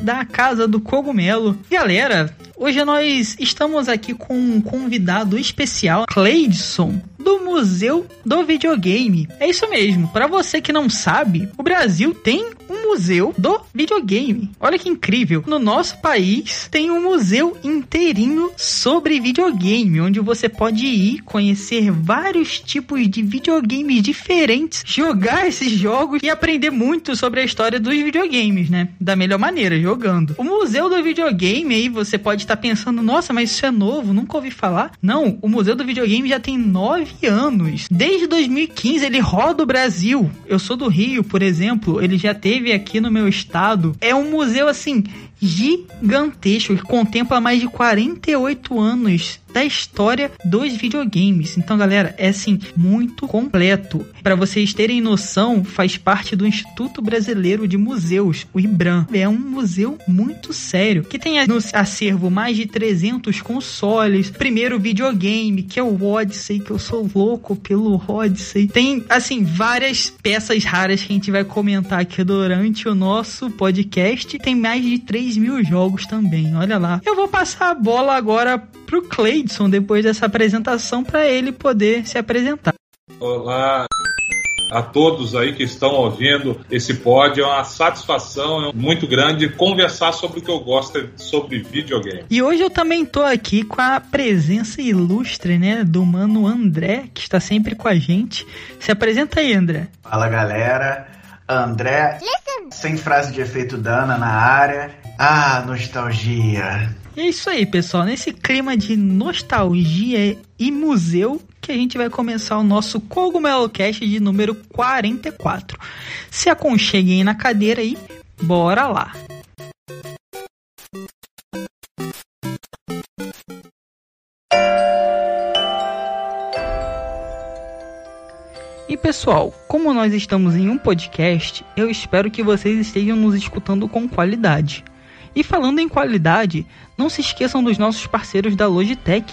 Da Casa do Cogumelo. Galera, hoje nós estamos aqui com um convidado especial, Cleidson, do Museu do Videogame. É isso mesmo, para você que não sabe, o Brasil tem um museu do videogame. Olha que incrível. No nosso país tem um museu inteirinho sobre videogame, onde você pode ir conhecer vários tipos de videogames diferentes, jogar esses jogos e aprender muito sobre a história dos videogames, né? Da melhor maneira, jogando. O Museu do Videogame aí você pode estar pensando, nossa, mas isso é novo, nunca ouvi falar. Não, o Museu do Videogame já tem nove anos. Desde 2015 ele roda o Brasil. Eu sou do Rio, por exemplo, ele já teve aqui no meu estado. É um museu assim gigantesco que contempla mais de 48 anos da história dos videogames. Então, galera, é assim muito completo. Para vocês terem noção, faz parte do Instituto Brasileiro de Museus, o IBRAM. É um museu muito sério, que tem no acervo mais de 300 consoles. Primeiro videogame, que é o Odyssey, que eu sou louco pelo Odyssey. Tem, assim, várias peças raras que a gente vai comentar aqui durante o nosso podcast. Tem mais de 3 mil jogos também, olha lá. Eu vou passar a bola agora pro Cleidson depois dessa apresentação para ele poder se apresentar. Olá a todos aí que estão ouvindo esse pod. É uma satisfação muito grande conversar sobre o que eu gosto sobre videogame. E hoje eu também tô aqui com a presença ilustre, né, do mano André, que está sempre com a gente. Se apresenta aí, André. Fala, galera. André, sem frase de efeito Dana na área. Ah, nostalgia. É isso aí, pessoal. Nesse clima de nostalgia e museu que a gente vai começar o nosso Cogumelo Cast de número 44. Se aconcheguem na cadeira e bora lá. E pessoal, como nós estamos em um podcast, eu espero que vocês estejam nos escutando com qualidade. E falando em qualidade, não se esqueçam dos nossos parceiros da Logitech,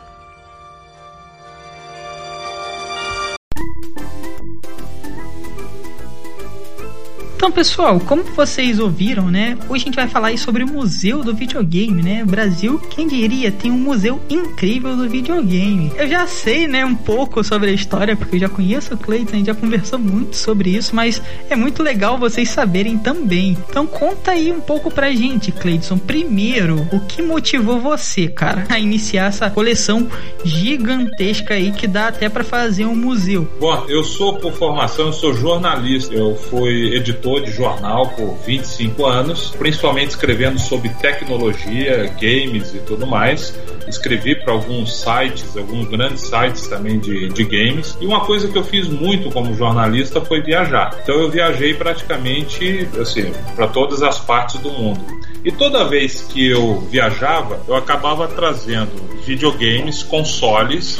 Então, pessoal, como vocês ouviram, né? Hoje a gente vai falar sobre o Museu do Videogame, né? Brasil, quem diria, tem um museu incrível do videogame. Eu já sei, né, um pouco sobre a história, porque eu já conheço o Cleiton, a gente já conversou muito sobre isso, mas é muito legal vocês saberem também. Então, conta aí um pouco pra gente, Cleiton. Primeiro, o que motivou você, cara, a iniciar essa coleção gigantesca aí que dá até para fazer um museu? Bom, eu sou por formação, eu sou jornalista. Eu fui editor editor de jornal por 25 anos, principalmente escrevendo sobre tecnologia, games e tudo mais. Escrevi para alguns sites, alguns grandes sites também de, de games. E uma coisa que eu fiz muito como jornalista foi viajar. Então eu viajei praticamente assim, para todas as partes do mundo. E toda vez que eu viajava, eu acabava trazendo videogames, consoles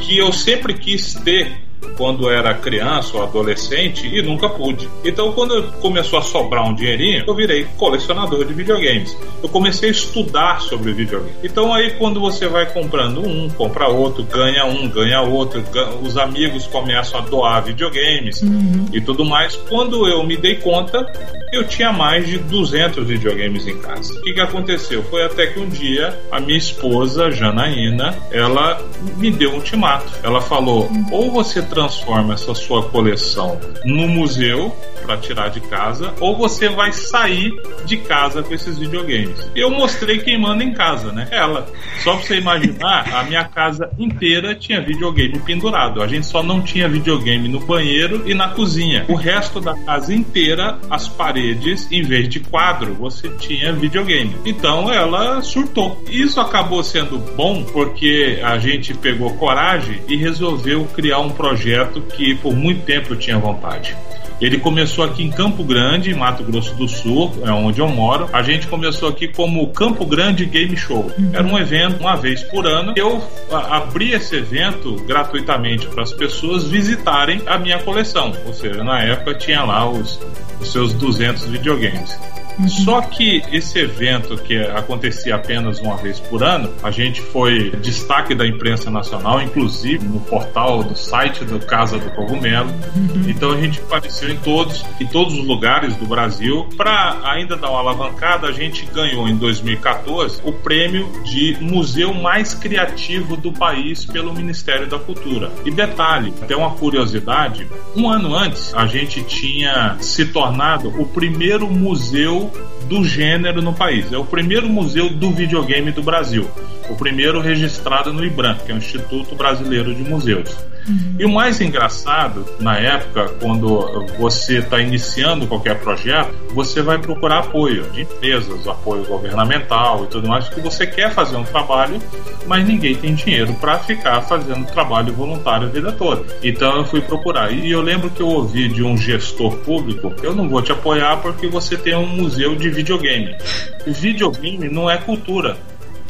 que eu sempre quis ter quando era criança ou adolescente e nunca pude. Então, quando começou a sobrar um dinheirinho, eu virei colecionador de videogames. Eu comecei a estudar sobre videogame. Então, aí, quando você vai comprando um, compra outro, ganha um, ganha outro, os amigos começam a doar videogames uhum. e tudo mais. Quando eu me dei conta, eu tinha mais de 200 videogames em casa. O que, que aconteceu? Foi até que um dia a minha esposa, Janaína, ela me deu um ultimato. Ela falou: ou você transforma essa sua coleção no museu para tirar de casa, ou você vai sair de casa com esses videogames. Eu mostrei quem manda em casa, né? Ela. Só pra você imaginar, a minha casa inteira tinha videogame pendurado. A gente só não tinha videogame no banheiro e na cozinha. O resto da casa inteira, as paredes, em vez de quadro, você tinha videogame. Então ela surtou. Isso acabou sendo bom porque a gente pegou coragem e resolveu criar um projeto que por muito tempo eu tinha vontade. Ele começou aqui em Campo Grande, Mato Grosso do Sul, é onde eu moro. A gente começou aqui como Campo Grande Game Show. Uhum. Era um evento uma vez por ano. Eu abri esse evento gratuitamente para as pessoas visitarem a minha coleção. Ou seja, na época tinha lá os, os seus 200 videogames. Uhum. Só que esse evento que acontecia apenas uma vez por ano, a gente foi destaque da imprensa nacional, inclusive no portal do site do Casa do Cogumelo. Uhum. Então a gente apareceu em todos, em todos os lugares do Brasil. Para ainda dar uma alavancada, a gente ganhou em 2014 o prêmio de museu mais criativo do país pelo Ministério da Cultura. E detalhe, até uma curiosidade, um ano antes a gente tinha se tornado o primeiro museu do gênero no país. É o primeiro museu do videogame do Brasil. O primeiro registrado no IBRAM, que é o Instituto Brasileiro de Museus. Uhum. E o mais engraçado, na época, quando você está iniciando qualquer projeto, você vai procurar apoio de empresas, apoio governamental e tudo mais, porque você quer fazer um trabalho, mas ninguém tem dinheiro para ficar fazendo trabalho voluntário a vida toda. Então eu fui procurar. E eu lembro que eu ouvi de um gestor público: eu não vou te apoiar porque você tem um museu de videogame. Videogame não é cultura.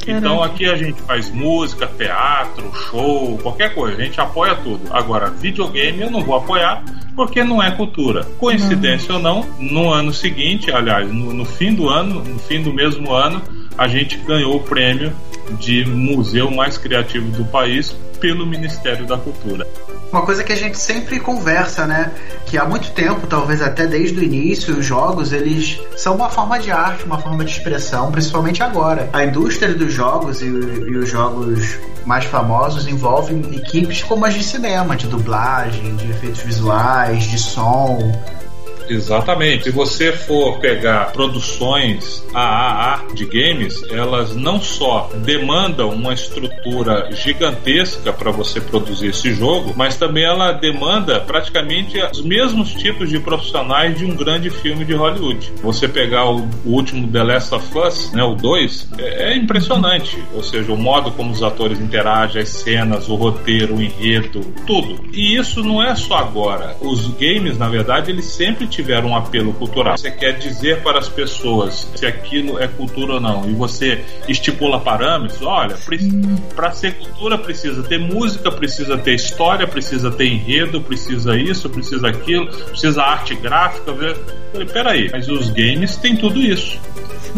Então aqui a gente faz música, teatro, show, qualquer coisa, a gente apoia tudo. Agora, videogame eu não vou apoiar porque não é cultura. Coincidência não. ou não, no ano seguinte, aliás, no, no fim do ano, no fim do mesmo ano, a gente ganhou o prêmio de museu mais criativo do país pelo Ministério da Cultura. Uma coisa que a gente sempre conversa, né? Que há muito tempo, talvez até desde o início, os jogos eles são uma forma de arte, uma forma de expressão, principalmente agora. A indústria dos jogos e, e os jogos mais famosos envolvem equipes como as de cinema, de dublagem, de efeitos visuais, de som, Exatamente. Se você for pegar produções AAA de games, elas não só demandam uma estrutura gigantesca para você produzir esse jogo, mas também ela demanda praticamente os mesmos tipos de profissionais de um grande filme de Hollywood. Você pegar o, último The Last of Us, né, o 2, é, é impressionante. Ou seja, o modo como os atores interagem, as cenas, o roteiro, o enredo, tudo. E isso não é só agora. Os games, na verdade, eles sempre tiver um apelo cultural, você quer dizer para as pessoas se aquilo é cultura ou não, e você estipula parâmetros, olha, para ser cultura precisa ter música, precisa ter história, precisa ter enredo, precisa isso, precisa aquilo, precisa arte gráfica. Ver. Falei, peraí, mas os games têm tudo isso.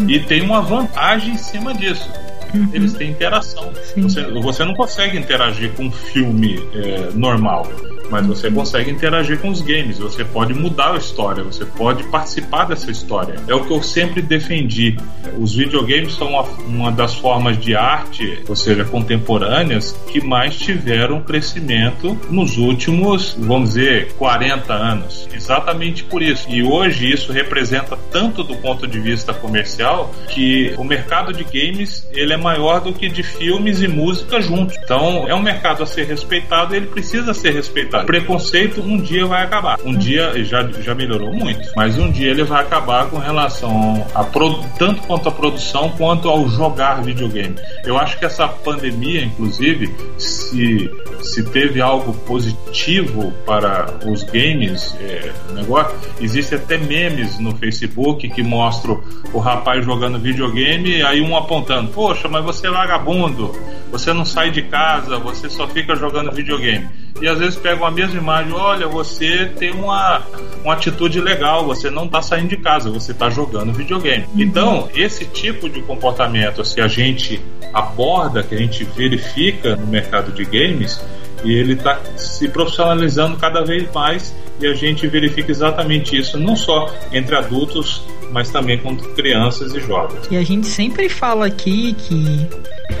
E tem uma vantagem em cima disso. Uhum. Eles têm interação. Você, você, não consegue interagir com um filme é, normal mas você consegue interagir com os games, você pode mudar a história, você pode participar dessa história. É o que eu sempre defendi. Os videogames são uma, uma das formas de arte, ou seja, contemporâneas, que mais tiveram crescimento nos últimos, vamos dizer, 40 anos. Exatamente por isso. E hoje isso representa tanto do ponto de vista comercial que o mercado de games ele é maior do que de filmes e música juntos. Então é um mercado a ser respeitado, ele precisa ser respeitado Preconceito um dia vai acabar. Um dia já, já melhorou muito, mas um dia ele vai acabar com relação a tanto quanto a produção quanto ao jogar videogame. Eu acho que essa pandemia, inclusive, se, se teve algo positivo para os games, é, negócio, existe até memes no Facebook que mostram o rapaz jogando videogame e aí um apontando, poxa, mas você é vagabundo, você não sai de casa, você só fica jogando videogame e às vezes pegam a mesma imagem, olha, você tem uma, uma atitude legal, você não está saindo de casa, você está jogando videogame. Uhum. Então, esse tipo de comportamento que a gente aborda, que a gente verifica no mercado de games, e ele está se profissionalizando cada vez mais e a gente verifica exatamente isso não só entre adultos, mas também com crianças e jovens. E a gente sempre fala aqui que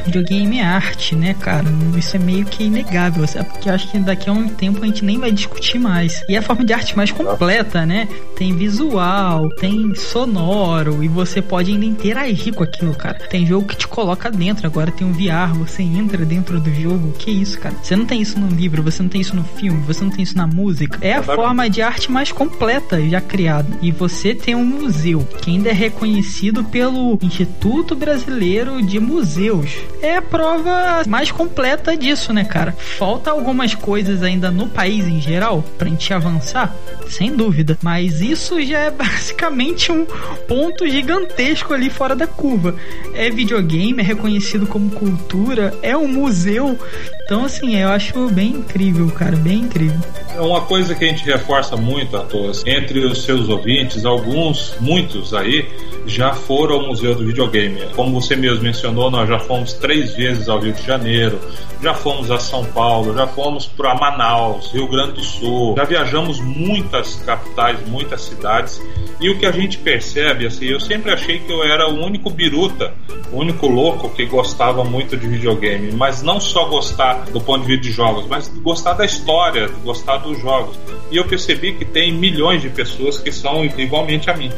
Videogame é arte, né, cara? Isso é meio que inegável, porque acho que daqui a um tempo a gente nem vai discutir mais. E é a forma de arte mais completa, né? Tem visual, tem sonoro, e você pode ainda interagir com aquilo, cara. Tem jogo que te coloca dentro, agora tem um VR, você entra dentro do jogo. Que isso, cara? Você não tem isso no livro, você não tem isso no filme, você não tem isso na música. É a forma de arte mais completa já criada. E você tem um museu que ainda é reconhecido pelo Instituto Brasileiro de Museus. É a prova mais completa disso, né, cara? Falta algumas coisas ainda no país em geral pra gente avançar, sem dúvida. Mas isso já é basicamente um ponto gigantesco ali fora da curva. É videogame, é reconhecido como cultura, é um museu. Então, assim, eu acho bem incrível, cara, bem incrível. É uma coisa que a gente reforça muito, Atos, entre os seus ouvintes, alguns, muitos aí, já foram ao Museu do Videogame. Como você mesmo mencionou, nós já fomos três vezes ao Rio de Janeiro, já fomos a São Paulo, já fomos para Manaus, Rio Grande do Sul, já viajamos muitas capitais, muitas cidades. E o que a gente percebe, assim, eu sempre achei que eu era o único biruta, o único louco que gostava muito de videogame, mas não só gostar do ponto de vista de jogos, mas gostar da história, gostar dos jogos. E eu percebi que tem milhões de pessoas que são igualmente a mim.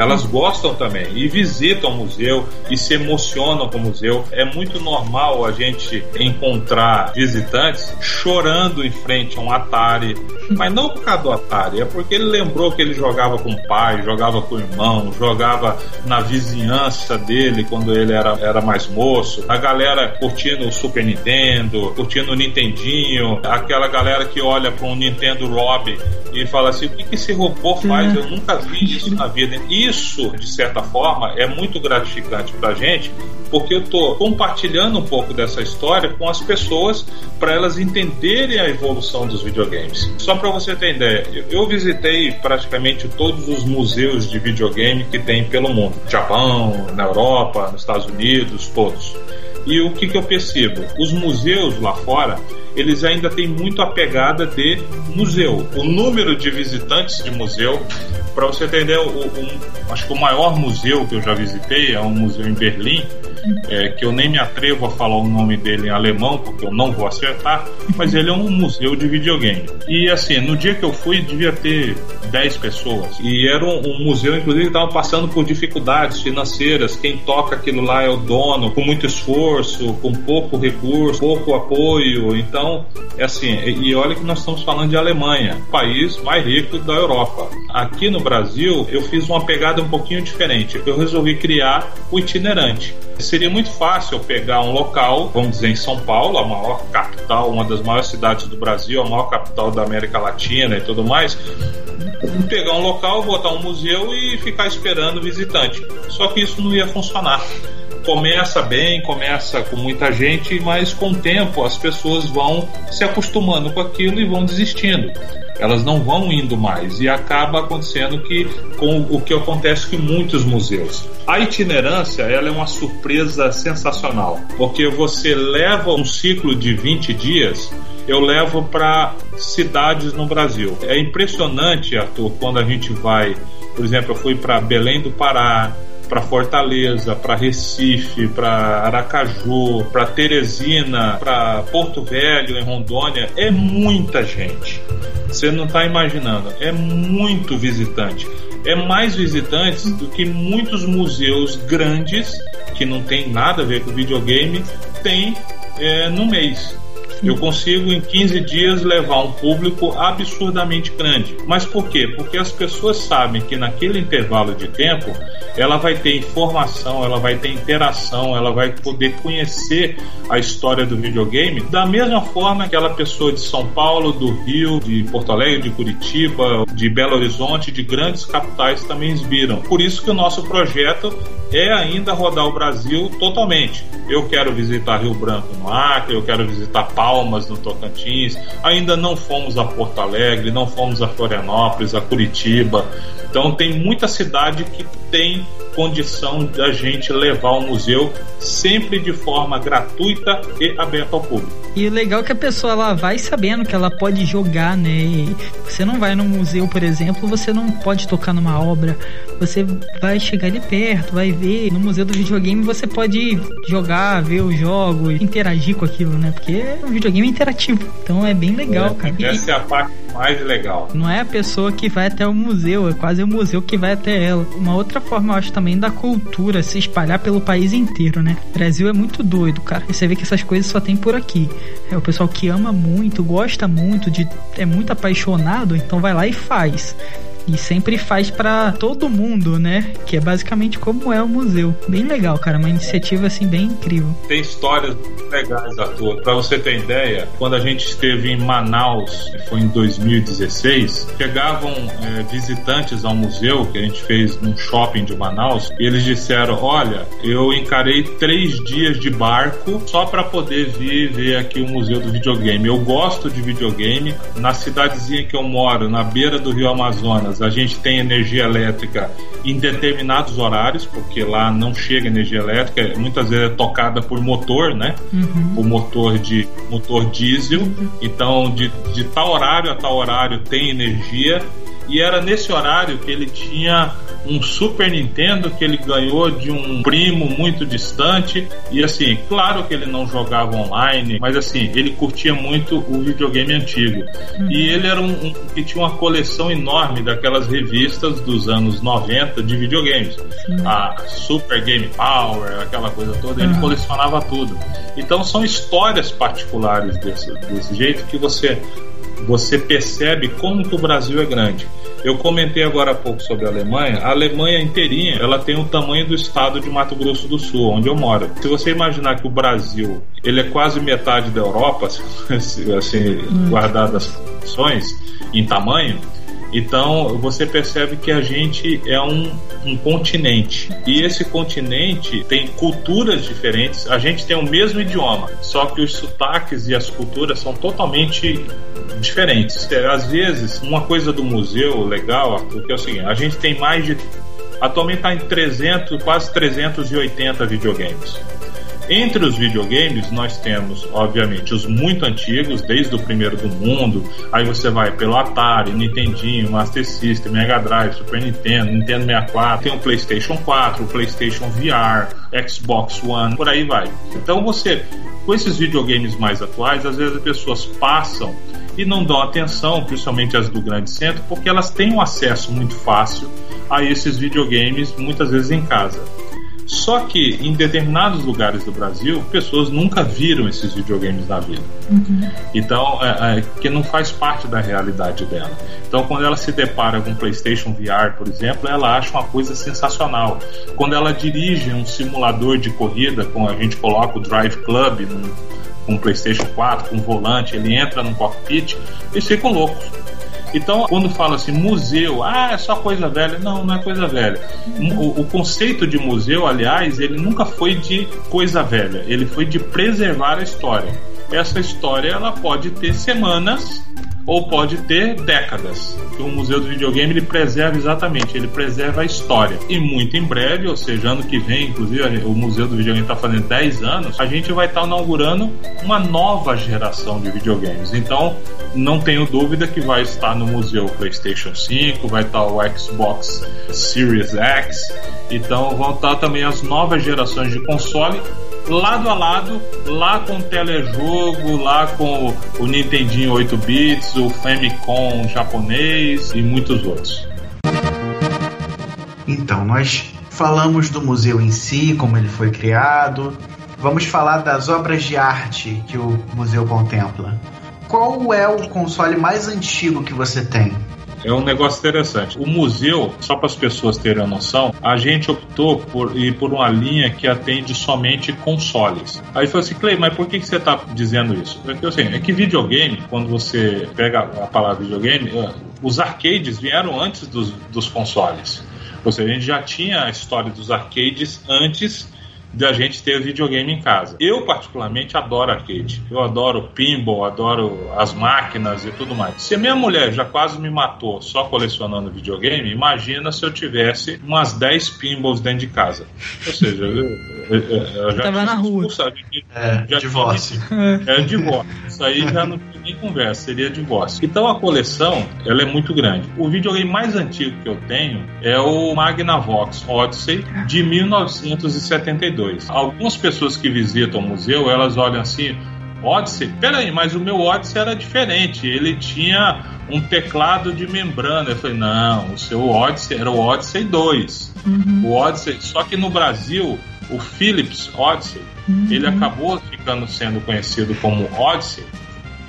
Elas gostam também e visitam o museu e se emocionam com o museu. É muito normal a gente encontrar visitantes chorando em frente a um Atari, mas não por causa do Atari, é porque ele lembrou que ele jogava com o pai, jogava com o irmão, jogava na vizinhança dele quando ele era, era mais moço. A galera curtindo o Super Nintendo, curtindo o Nintendinho, aquela galera que olha para um Nintendo Rob e fala assim: o que, que esse robô faz? Eu nunca vi isso na vida. Isso, de certa forma, é muito gratificante pra gente, porque eu tô compartilhando um pouco dessa história com as pessoas para elas entenderem a evolução dos videogames. Só para você ter ideia, eu visitei praticamente todos os museus de videogame que tem pelo mundo: Japão, na Europa, nos Estados Unidos, todos. E o que, que eu percebo? Os museus lá fora, eles ainda têm muito a pegada de museu. O número de visitantes de museu, para você entender, acho que o maior museu que eu já visitei é um museu em Berlim, é, que eu nem me atrevo a falar o nome dele em alemão, porque eu não vou acertar, mas ele é um museu de videogame. E assim, no dia que eu fui, devia ter 10 pessoas. E era um, um museu, inclusive, que estava passando por dificuldades financeiras. Quem toca aquilo lá é o dono, com muito esforço, com pouco recurso, pouco apoio. Então, é assim, e olha que nós estamos falando de Alemanha, país mais rico da Europa. Aqui no Brasil, eu fiz uma pegada um pouquinho diferente. Eu resolvi criar o itinerante seria muito fácil eu pegar um local, vamos dizer em São Paulo, a maior capital, uma das maiores cidades do Brasil, a maior capital da América Latina e tudo mais, pegar um local, botar um museu e ficar esperando o visitante. Só que isso não ia funcionar começa bem, começa com muita gente, mas com o tempo as pessoas vão se acostumando com aquilo e vão desistindo elas não vão indo mais e acaba acontecendo que com o que acontece com muitos museus. A itinerância ela é uma surpresa sensacional, porque você leva um ciclo de 20 dias, eu levo para cidades no Brasil. É impressionante, Arthur, quando a gente vai, por exemplo, eu fui para Belém do Pará, para Fortaleza, para Recife, para Aracaju, para Teresina, para Porto Velho, em Rondônia, é muita gente. Você não está imaginando, é muito visitante. É mais visitantes do que muitos museus grandes, que não tem nada a ver com videogame, tem é, no mês. Eu consigo em 15 dias levar um público absurdamente grande. Mas por quê? Porque as pessoas sabem que naquele intervalo de tempo ela vai ter informação, ela vai ter interação, ela vai poder conhecer a história do videogame da mesma forma que aquela pessoa de São Paulo, do Rio, de Porto Alegre, de Curitiba, de Belo Horizonte, de grandes capitais também viram. Por isso que o nosso projeto é ainda rodar o Brasil totalmente. Eu quero visitar Rio Branco no Acre, eu quero visitar Palmas no Tocantins. Ainda não fomos a Porto Alegre, não fomos a Florianópolis, a Curitiba. Então tem muita cidade que tem condição da gente levar o museu sempre de forma gratuita e aberta ao público. E o legal é que a pessoa ela vai sabendo que ela pode jogar, né? E você não vai no museu, por exemplo, você não pode tocar numa obra. Você vai chegar ali perto, vai ver. No museu do videogame você pode jogar, ver os jogos, interagir com aquilo, né? Porque o videogame é interativo. Então é bem legal, é, cara. Essa é a parte mais legal. Não é a pessoa que vai até o museu, é quase o museu que vai até ela. Uma outra forma, eu acho, também da cultura se espalhar pelo país inteiro, né? O Brasil é muito doido, cara. E você vê que essas coisas só tem por aqui. É o pessoal que ama muito, gosta muito, de é muito apaixonado, então vai lá e faz e sempre faz para todo mundo, né? Que é basicamente como é o museu. Bem legal, cara, uma iniciativa assim bem incrível. Tem histórias legais, Arthur. Para você ter ideia, quando a gente esteve em Manaus, foi em 2016, chegavam é, visitantes ao museu que a gente fez num shopping de Manaus e eles disseram: Olha, eu encarei três dias de barco só para poder vir ver aqui o museu do videogame. Eu gosto de videogame. Na cidadezinha que eu moro, na beira do Rio Amazonas a gente tem energia elétrica em determinados horários, porque lá não chega energia elétrica, muitas vezes é tocada por motor, né? Uhum. O motor de motor diesel. Então, de, de tal horário a tal horário tem energia e era nesse horário que ele tinha um Super Nintendo que ele ganhou de um primo muito distante. E assim, claro que ele não jogava online, mas assim, ele curtia muito o videogame antigo. Uhum. E ele era um, um, que tinha uma coleção enorme daquelas revistas dos anos 90 de videogames. Uhum. A Super Game Power, aquela coisa toda, ele uhum. colecionava tudo. Então são histórias particulares desse, desse jeito que você você percebe como que o Brasil é grande. Eu comentei agora há pouco sobre a Alemanha. A Alemanha inteirinha, ela tem o tamanho do estado de Mato Grosso do Sul, onde eu moro. Se você imaginar que o Brasil, ele é quase metade da Europa, assim, hum. guardado as proporções em tamanho, então você percebe que a gente é um, um, continente e esse continente tem culturas diferentes. A gente tem o mesmo idioma, só que os sotaques e as culturas são totalmente diferentes. Às vezes, uma coisa do museu legal, porque é o seguinte: a gente tem mais de atualmente está em 300, quase 380 videogames. Entre os videogames, nós temos, obviamente, os muito antigos, desde o primeiro do mundo. Aí você vai pelo Atari, Nintendinho, Master System, Mega Drive, Super Nintendo, Nintendo 64, tem o PlayStation 4, o PlayStation VR, Xbox One, por aí vai. Então você, com esses videogames mais atuais, às vezes as pessoas passam e não dão atenção, principalmente as do grande centro, porque elas têm um acesso muito fácil a esses videogames, muitas vezes em casa. Só que em determinados lugares do Brasil, pessoas nunca viram esses videogames na vida. Uhum. Então, é, é, que não faz parte da realidade dela. Então, quando ela se depara com PlayStation VR, por exemplo, ela acha uma coisa sensacional. Quando ela dirige um simulador de corrida, com a gente coloca o Drive Club num, com o PlayStation 4, com o volante, ele entra no cockpit, eles ficam loucos então, quando fala assim, museu, ah, é só coisa velha. Não, não é coisa velha. O, o, conceito de museu, aliás, ele nunca foi de coisa velha, ele foi de preservar a história. Essa história ela pode ter semanas ou pode ter décadas. Que o Museu do Videogame ele preserva exatamente, ele preserva a história. E muito em breve, ou seja, ano que vem, inclusive o Museu do Videogame está fazendo 10 anos, a gente vai estar tá inaugurando uma nova geração de videogames. Então, não tenho dúvida que vai estar no museu PlayStation 5, vai estar o Xbox Series X. Então, vão estar também as novas gerações de console lado a lado, lá com o telejogo, lá com o Nintendinho 8 bits, o Famicom japonês e muitos outros. Então, nós falamos do museu em si, como ele foi criado. Vamos falar das obras de arte que o museu contempla. Qual é o console mais antigo que você tem? É um negócio interessante. O museu, só para as pessoas terem a noção, a gente optou por ir por uma linha que atende somente consoles. Aí falou assim, Clay, mas por que, que você está dizendo isso? Porque assim, é que videogame, quando você pega a palavra videogame, eh, os arcades vieram antes dos, dos consoles. Ou seja, a gente já tinha a história dos arcades antes de a gente ter videogame em casa. Eu, particularmente, adoro arcade. Eu adoro pinball, adoro as máquinas e tudo mais. Se a minha mulher já quase me matou só colecionando videogame, imagina se eu tivesse umas 10 pinballs dentro de casa. Ou seja, eu, eu, eu já Tava na rua. é, já divórcio. É, divórcio. Isso aí já não tem nem conversa, seria divórcio. Então a coleção, ela é muito grande. O videogame mais antigo que eu tenho é o Magnavox Odyssey de 1972. Algumas pessoas que visitam o museu, elas olham assim, Odyssey? Peraí, mas o meu Odyssey era diferente. Ele tinha um teclado de membrana. Eu falei, não, o seu Odyssey era o Odyssey 2. Uhum. O Odyssey, só que no Brasil, o Philips Odyssey, uhum. ele acabou ficando sendo conhecido como Odyssey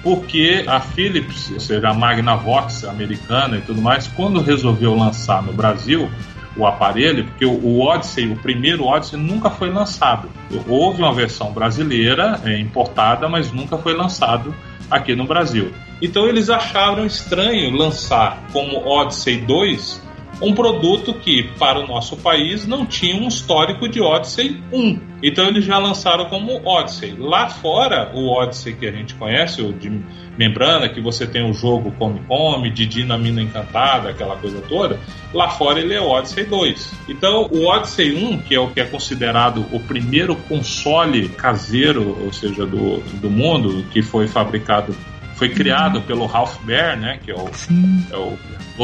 porque a Philips, ou seja, a Magnavox americana e tudo mais, quando resolveu lançar no Brasil, o aparelho, porque o Odyssey, o primeiro Odyssey, nunca foi lançado. Houve uma versão brasileira é, importada, mas nunca foi lançado aqui no Brasil. Então eles acharam estranho lançar como Odyssey 2 um produto que, para o nosso país, não tinha um histórico de Odyssey 1. Então eles já lançaram como Odyssey. Lá fora, o Odyssey que a gente conhece, o de membrana, que você tem o jogo Come Come, de Dinamina Encantada, aquela coisa toda, lá fora ele é Odyssey 2. Então o Odyssey 1, que é o que é considerado o primeiro console caseiro, ou seja, do, do mundo, que foi fabricado, foi criado uhum. pelo Ralph Baer, né, que é o, é o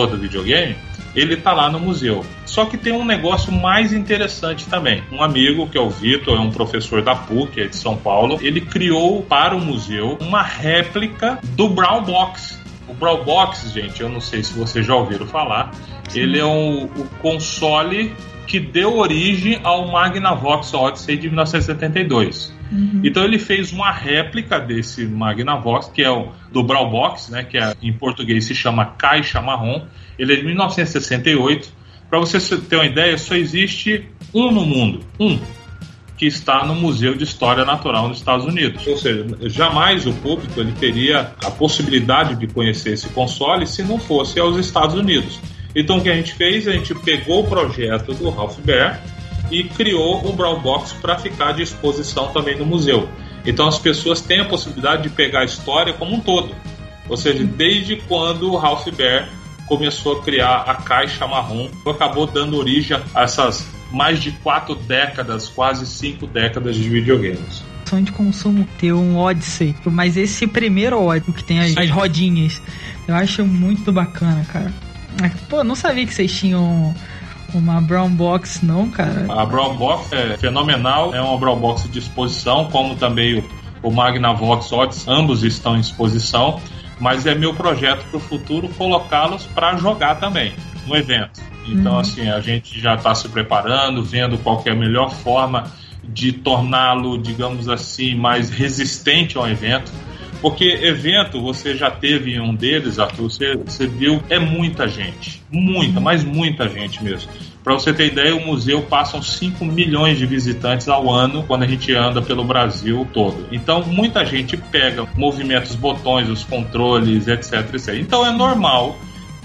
do videogame, ele está lá no museu. Só que tem um negócio mais interessante também. Um amigo, que é o Vitor, é um professor da PUC, é de São Paulo, ele criou para o museu uma réplica do Brown Box. O Brown Box, gente, eu não sei se vocês já ouviram falar, Sim. ele é um, o console que deu origem ao Magnavox Odyssey de 1972. Uhum. Então ele fez uma réplica desse Magnavox, que é o do Brawl Box, né, que é, em português se chama caixa marrom. Ele é de 1968. Para você ter uma ideia, só existe um no mundo, um que está no Museu de História Natural nos Estados Unidos. Ou seja, jamais o público ele teria a possibilidade de conhecer esse console se não fosse aos Estados Unidos. Então o que a gente fez? A gente pegou o projeto do Ralph Baer e criou um brown box para ficar de exposição também no museu. Então as pessoas têm a possibilidade de pegar a história como um todo. Ou seja, desde quando o Ralph Baer começou a criar a caixa marrom, acabou dando origem a essas mais de quatro décadas, quase cinco décadas de videogames de consumo ter um Odyssey, mas esse primeiro Odyssey que tem as, as, rodinhas, eu acho muito bacana, cara. Pô, não sabia que vocês tinham uma Brown Box, não, cara. A Brown Box é fenomenal, é uma Brown Box de exposição, como também o, o Magnavox Odyssey, ambos estão em exposição, mas é meu projeto para o futuro colocá-los para jogar também no evento. Então, uhum. assim, a gente já está se preparando, vendo qual é a melhor forma de torná-lo, digamos assim, mais resistente ao evento porque evento, você já teve um deles, Arthur, você, você viu, é muita gente. Muita, mas muita gente mesmo. Para você ter ideia, o museu passam 5 milhões de visitantes ao ano quando a gente anda pelo Brasil todo. Então, muita gente pega, movimenta os botões, os controles, etc, etc. Então, é normal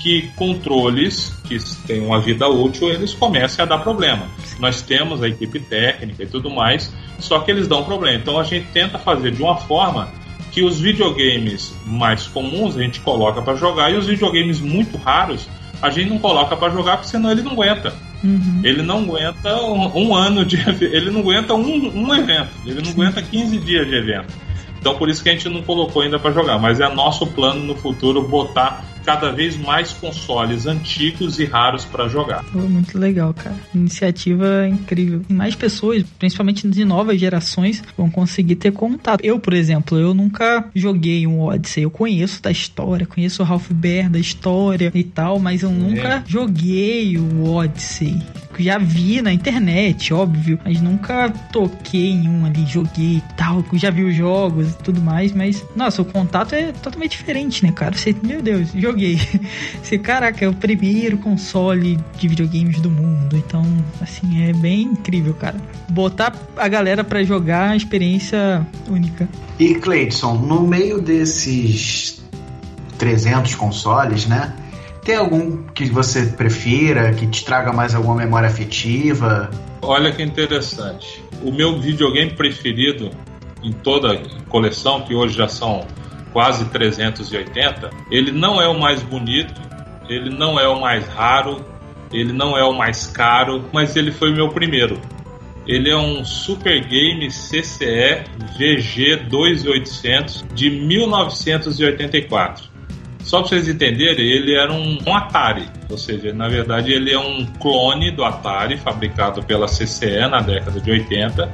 que controles que têm uma vida útil eles comecem a dar problema. Nós temos a equipe técnica e tudo mais, só que eles dão problema. Então a gente tenta fazer de uma forma que os videogames mais comuns a gente coloca para jogar e os videogames muito raros a gente não coloca para jogar porque senão ele não aguenta. Uhum. Ele não aguenta um, um, ano de ele não aguenta um, um evento, ele não Sim. aguenta 15 dias de evento. Então por isso que a gente não colocou ainda para jogar, mas é nosso plano no futuro botar cada vez mais consoles antigos e raros para jogar. muito legal, cara. Iniciativa incrível. E mais pessoas, principalmente de novas gerações, vão conseguir ter contato. Eu, por exemplo, eu nunca joguei um Odyssey. Eu conheço da história, conheço o Ralph Baer da história e tal, mas eu é. nunca joguei o Odyssey. Já vi na internet, óbvio, mas nunca toquei em um ali, joguei e tal. Já vi os jogos e tudo mais, mas nossa, o contato é totalmente diferente, né, cara? Você, meu Deus, joguei. Esse, caraca, é o primeiro console de videogames do mundo. Então, assim, é bem incrível, cara. Botar a galera para jogar é uma experiência única. E, Cleidson, no meio desses 300 consoles, né? Tem algum que você prefira, que te traga mais alguma memória afetiva? Olha que interessante. o meu videogame preferido em toda a coleção, que hoje já são quase 380, ele não é o mais bonito, ele não é o mais raro, ele não é o mais caro, mas ele foi meu primeiro. Ele é um Super Game CCE VG2800 de 1984. Só para vocês entenderem, ele era um, um, Atari, ou seja, na verdade ele é um clone do Atari fabricado pela CCE na década de 80,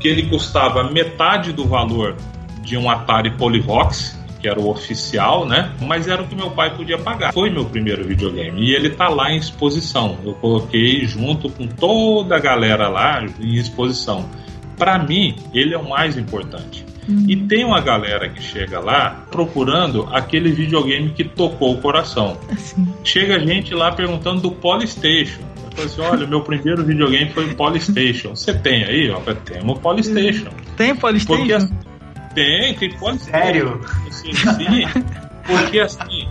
que ele custava metade do valor de um Atari Polyvox, que era o oficial, né? Mas era o que meu pai podia pagar. Foi meu primeiro videogame e ele tá lá em exposição. Eu coloquei junto com toda a galera lá em exposição. Para mim, ele é o mais importante. Uhum. E tem uma galera que chega lá procurando aquele videogame que tocou o coração. Assim. Chega gente lá perguntando do Polystation. Eu assim, olha, meu primeiro videogame foi o Polystation. Você tem aí? Ó, temos o Polystation. Tem Polystation? Porque, tem, tem Polystation. Sério? Sim, sim. Porque assim,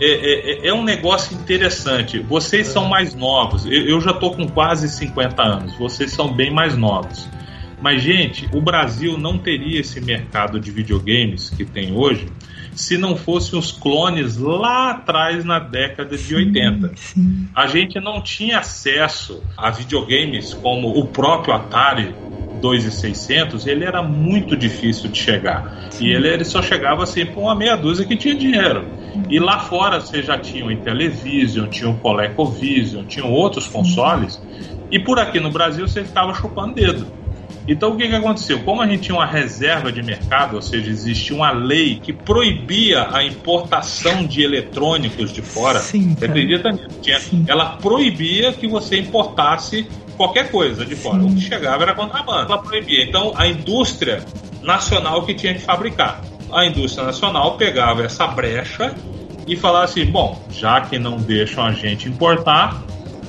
é, é, é, um negócio interessante. Vocês são mais novos. Eu, eu já tô com quase 50 anos. Vocês são bem mais novos. Mas, gente, o Brasil não teria esse mercado de videogames que tem hoje se não fossem os clones lá atrás na década de 80. Sim. A gente não tinha acesso a videogames como o próprio Atari 2600, ele era muito difícil de chegar. E ele, ele só chegava assim para uma meia dúzia que tinha dinheiro. E lá fora você já tinha o Intellivision, tinha o ColecoVision, tinham outros consoles. E por aqui no Brasil você ficava chupando dedo. Então o que, que aconteceu? Como a gente tinha uma reserva de mercado, ou seja, existia uma lei que proibia a importação de eletrônicos de fora, Sim, você acredita nisso? Tinha, ela proibia que você importasse qualquer coisa de fora. Sim. O que chegava era contrabando. Ela proibia. Então a indústria nacional que tinha que fabricar. A indústria nacional pegava essa brecha e falava assim: bom, já que não deixam a gente importar,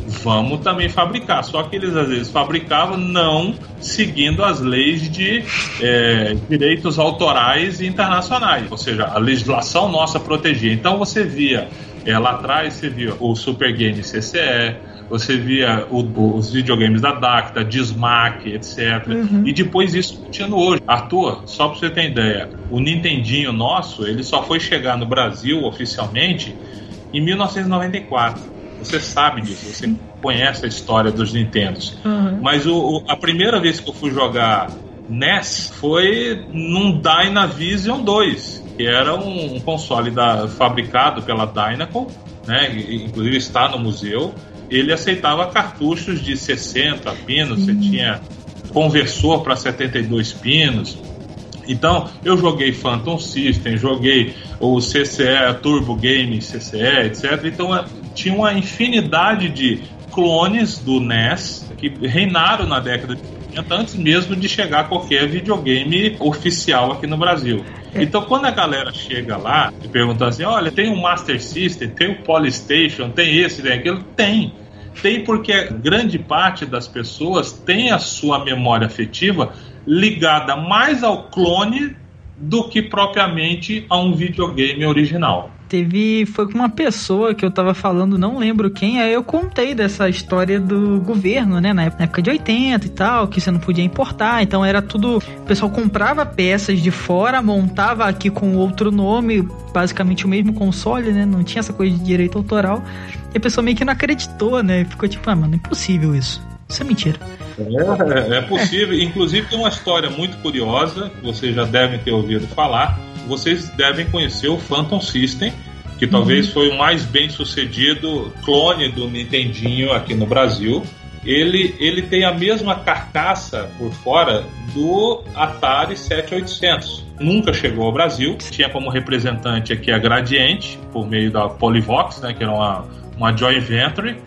vamos também fabricar. Só que eles às vezes fabricavam não seguindo as leis de é, direitos autorais internacionais, ou seja, a legislação nossa protegia. Então você via é, lá atrás, você via o Super Game CCE, você via o, os videogames da DAC, da Dismac, etc. Uhum. E depois isso continuou hoje. Arthur, só para você ter ideia, o Nintendinho nosso, ele só foi chegar no Brasil oficialmente em 1994. Você sabe disso, você conhece a história dos Nintendos. Uhum. Mas o, o, a primeira vez que eu fui jogar NES foi num Dynavision 2, que era um, um console da, fabricado pela Dynacon, né? Inclusive está no museu. Ele aceitava cartuchos de 60 pinos, uhum. você tinha conversor para 72 pinos. Então, eu joguei Phantom System, joguei o CCE, Turbo Game CCE, etc. Então, é, tinha uma infinidade de clones do NES que reinaram na década de 80 antes mesmo de chegar qualquer videogame oficial aqui no Brasil. É. Então, quando a galera chega lá e pergunta assim: olha, tem um Master System, tem o Polystation, tem esse, tem aquilo? Tem. Tem porque grande parte das pessoas tem a sua memória afetiva ligada mais ao clone do que propriamente a um videogame original teve. Foi com uma pessoa que eu tava falando, não lembro quem, aí eu contei dessa história do governo, né? Na época de 80 e tal, que você não podia importar, então era tudo. O pessoal comprava peças de fora, montava aqui com outro nome, basicamente o mesmo console, né? Não tinha essa coisa de direito autoral. E a pessoa meio que não acreditou, né? Ficou tipo, ah, mano, impossível isso. Isso é mentira. É, é possível. É. Inclusive tem uma história muito curiosa, que vocês já devem ter ouvido falar, vocês devem conhecer o Phantom System, que talvez uhum. foi o mais bem sucedido clone do Nintendinho aqui no Brasil. Ele, ele tem a mesma carcaça por fora do Atari 7800. Nunca chegou ao Brasil. Tinha como representante aqui a Gradiente, por meio da Polyvox, né, que era uma, uma joint venture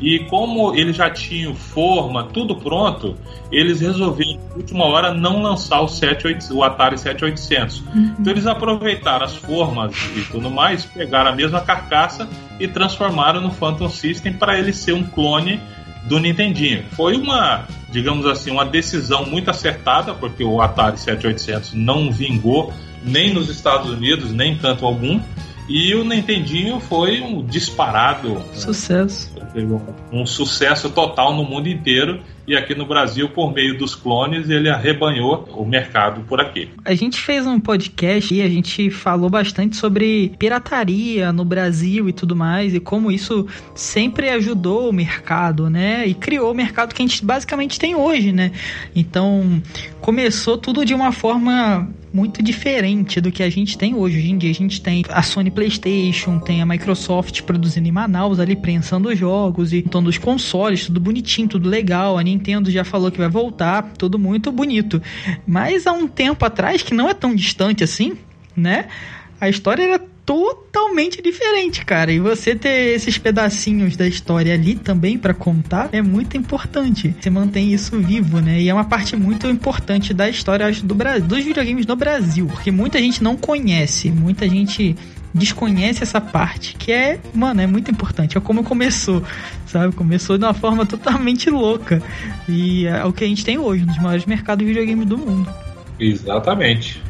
e como eles já tinham forma, tudo pronto, eles resolveram, na última hora, não lançar o, 78, o Atari 7800. Uhum. Então eles aproveitaram as formas e tudo mais, pegaram a mesma carcaça e transformaram no Phantom System para ele ser um clone do Nintendinho. Foi uma, digamos assim, uma decisão muito acertada, porque o Atari 7800 não vingou nem nos Estados Unidos, nem tanto algum. E o Nintendinho foi um disparado. Sucesso. Um, um, sucesso total no mundo inteiro. E aqui no Brasil, por meio dos clones, ele arrebanhou o mercado por aqui. A gente fez um podcast e a gente falou bastante sobre pirataria no Brasil e tudo mais, e como isso sempre ajudou o mercado, né? E criou o mercado que a gente basicamente tem hoje, né? Então, começou tudo de uma forma muito diferente do que a gente tem hoje. Hoje em dia a gente tem a Sony PlayStation, tem a Microsoft produzindo em Manaus ali prensando os jogos e montando os consoles, tudo bonitinho, tudo legal. A Nintendo já falou que vai voltar, tudo muito bonito. Mas há um tempo atrás, que não é tão distante assim, né? A história era totalmente diferente, cara. E você ter esses pedacinhos da história ali também para contar é muito importante. Você mantém isso vivo, né? E é uma parte muito importante da história acho, do Brasil, dos videogames no Brasil, porque muita gente não conhece, muita gente desconhece essa parte, que é, mano, é muito importante. É como começou, sabe? Começou de uma forma totalmente louca. E é o que a gente tem hoje, um dos maiores mercados de videogames do mundo. Exatamente.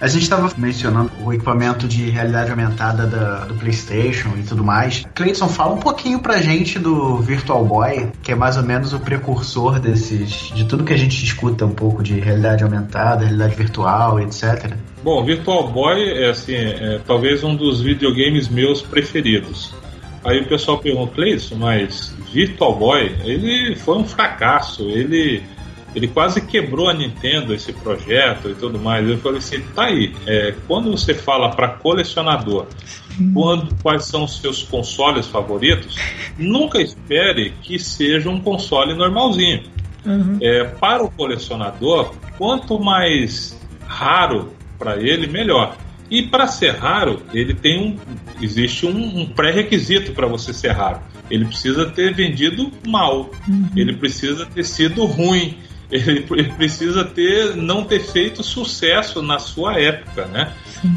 A gente estava mencionando o equipamento de realidade aumentada da, do PlayStation e tudo mais. Cleiton, fala um pouquinho pra gente do Virtual Boy, que é mais ou menos o precursor desses, de tudo que a gente escuta um pouco de realidade aumentada, realidade virtual, etc. Bom, Virtual Boy é assim, é, talvez um dos videogames meus preferidos. Aí o pessoal pergunta, Cleiton, mas Virtual Boy, ele foi um fracasso, ele ele quase quebrou a Nintendo esse projeto e tudo mais. Eu falei assim, tá aí. É, quando você fala para colecionador quando, quais são os seus consoles favoritos, nunca espere que seja um console normalzinho. Uhum. É, para o colecionador, quanto mais raro para ele, melhor. E para ser raro, ele tem um, existe um, um pré-requisito para você ser raro. Ele precisa ter vendido mal. Uhum. Ele precisa ter sido ruim ele, ele, precisa ter não ter feito sucesso na sua época, né?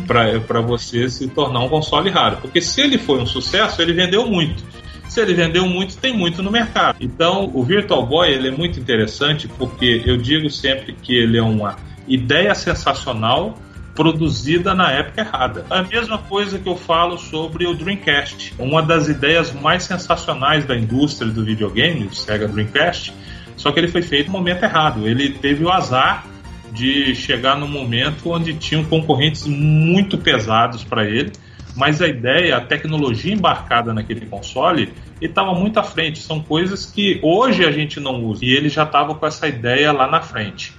Para você se tornar um console raro. Porque se ele foi um sucesso, ele vendeu muito. Se ele vendeu muito, tem muito no mercado. Então, o Virtual Boy ele é muito interessante porque eu digo sempre que ele é uma ideia sensacional produzida na época errada. A mesma coisa que eu falo sobre o Dreamcast. Uma das ideias mais sensacionais da indústria do videogame, o Sega Dreamcast, só que ele foi feito no momento errado. Ele teve o azar de chegar no momento onde tinham concorrentes muito pesados para ele, mas a ideia, a tecnologia embarcada naquele console, estava muito à frente. São coisas que hoje a gente não usa e ele já estava com essa ideia lá na frente.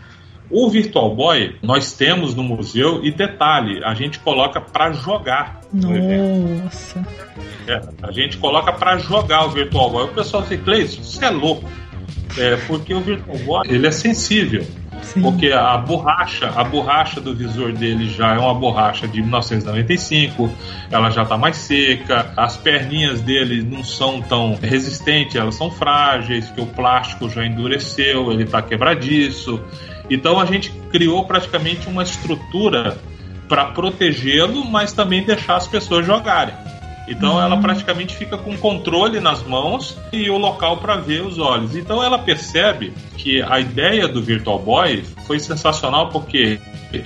O Virtual Boy nós temos no museu e detalhe, a gente coloca para jogar. Nossa. É, a gente coloca para jogar o Virtual Boy. O pessoal fica, Cleison, você é louco. É, porque o Virtual Boy ele é sensível. Sim. Porque a borracha, a borracha do visor dele já é uma borracha de 1995, ela já está mais seca, as perninhas dele não são tão resistentes, elas são frágeis, que o plástico já endureceu, ele está quebradiço. Então a gente criou praticamente uma estrutura para protegê-lo, mas também deixar as pessoas jogarem. Então uhum. ela praticamente fica com controle nas mãos e o local para ver os olhos. Então ela percebe que a ideia do Virtual Boy foi sensacional porque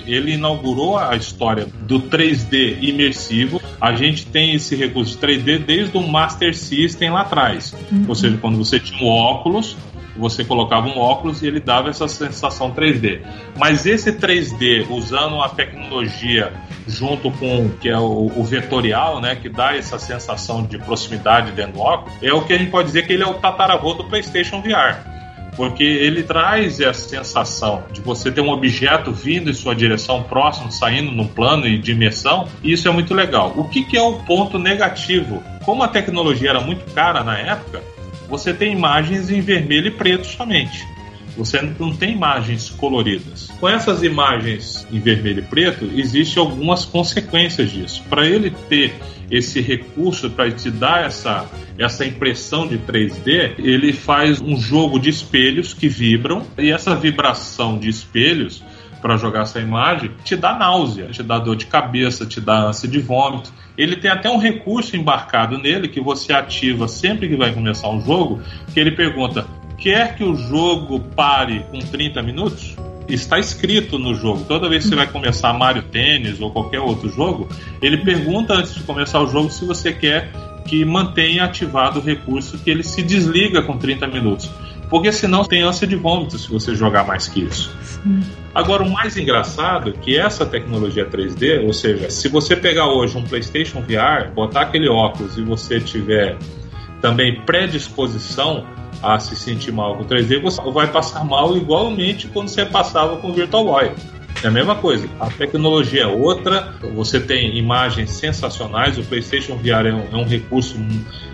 ele inaugurou a história do 3D imersivo. A gente tem esse recurso 3D desde o Master System lá atrás. Uhum. Ou seja, quando você tinha um óculos, você colocava um óculos e ele dava essa sensação 3D. Mas esse 3D, usando a tecnologia junto com que é o, o, vetorial, né, que dá essa sensação de proximidade dentro do óculos, é o que a gente pode dizer que ele é o tataravô do PlayStation VR porque ele traz essa sensação de você ter um objeto vindo em sua direção próximo, saindo num plano e dimensão, e isso é muito legal. O que, que é o ponto negativo? Como a tecnologia era muito cara na época, você tem imagens em vermelho e preto somente. Você não tem imagens coloridas. Com essas imagens em vermelho e preto, existem algumas consequências disso. Para ele ter esse recurso para te dar essa, essa impressão de 3D, ele faz um jogo de espelhos que vibram e essa vibração de espelhos para jogar essa imagem te dá náusea, te dá dor de cabeça, te dá ânsia de vômito. Ele tem até um recurso embarcado nele que você ativa sempre que vai começar um jogo, que ele pergunta: quer que o jogo pare com 30 minutos? está escrito no jogo. Toda vez que você vai começar Mario Tênis ou qualquer outro jogo, ele pergunta antes de começar o jogo se você quer que mantenha ativado o recurso que ele se desliga com 30 minutos. Porque senão tem ânsia de vômito se você jogar mais que isso. Sim. Agora, o mais engraçado é que essa tecnologia 3D, ou seja, se você pegar hoje um PlayStation VR, botar aquele óculos e você tiver também predisposição a se sentir mal com 3D, você vai passar mal igualmente quando você passava com o Virtual Boy. É a mesma coisa. A tecnologia é outra, você tem imagens sensacionais. O PlayStation VR é um, é um, recurso,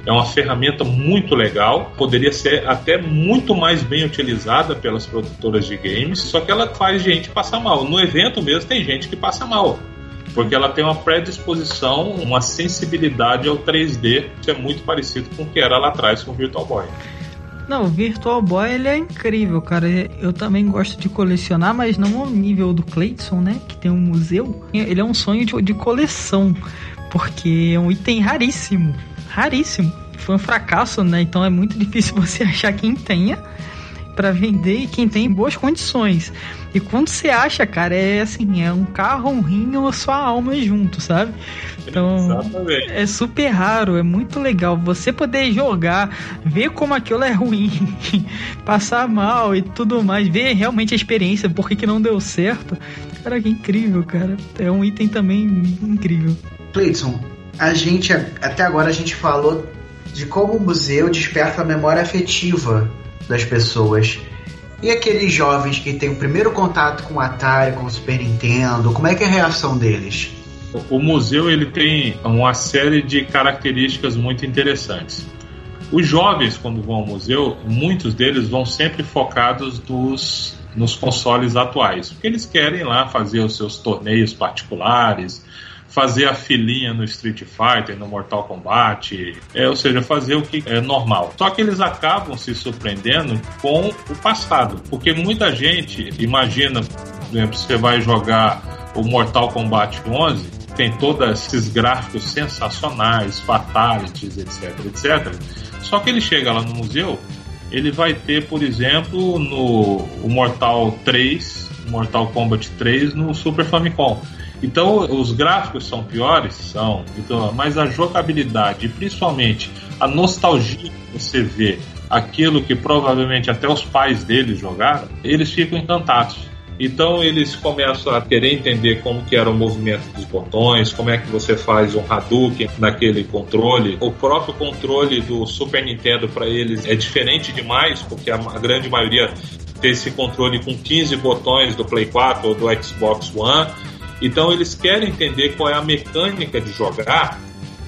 é uma ferramenta muito legal. Poderia ser até muito mais bem utilizada pelas produtoras de games, só que ela faz gente passar mal. No evento mesmo tem gente que passa mal porque ela tem uma predisposição, uma sensibilidade ao 3D que é muito parecido com o que era lá atrás com o Virtual Boy. Não, o Virtual Boy ele é incrível, cara. Eu também gosto de colecionar, mas não ao nível do Clayton, né? Que tem um museu. Ele é um sonho de, de coleção, porque é um item raríssimo. Raríssimo. Foi um fracasso, né? Então é muito difícil você achar quem tenha para vender e quem tem em boas condições. E quando você acha, cara, é assim, é um carro, um rim ou sua alma junto, sabe? Então, Exatamente. é super raro, é muito legal você poder jogar, ver como aquilo é ruim, passar mal e tudo mais, ver realmente a experiência, por que, que não deu certo. Cara, que incrível, cara. É um item também incrível. Cleiton, a gente, até agora a gente falou de como o museu desperta a memória afetiva das pessoas. E aqueles jovens que têm o primeiro contato com o Atari, com o Super Nintendo, como é que é a reação deles? O museu ele tem uma série de características muito interessantes. Os jovens, quando vão ao museu, muitos deles vão sempre focados dos, nos consoles atuais, porque eles querem lá fazer os seus torneios particulares, fazer a filinha no Street Fighter, no Mortal Kombat, é, ou seja, fazer o que é normal. Só que eles acabam se surpreendendo com o passado, porque muita gente imagina, por exemplo, você vai jogar o Mortal Kombat 11, tem todos esses gráficos sensacionais, fatalities, etc, etc. Só que ele chega lá no museu, ele vai ter, por exemplo, no o Mortal 3, Mortal Kombat 3 no Super Famicom. Então, os gráficos são piores? São. Então, mas a jogabilidade, principalmente a nostalgia que você vê aquilo que provavelmente até os pais deles jogaram, eles ficam encantados. Então eles começam a querer entender como que era o movimento dos botões, como é que você faz um Hadouken naquele controle. O próprio controle do Super Nintendo para eles é diferente demais, porque a grande maioria tem esse controle com 15 botões do Play 4 ou do Xbox One então eles querem entender qual é a mecânica de jogar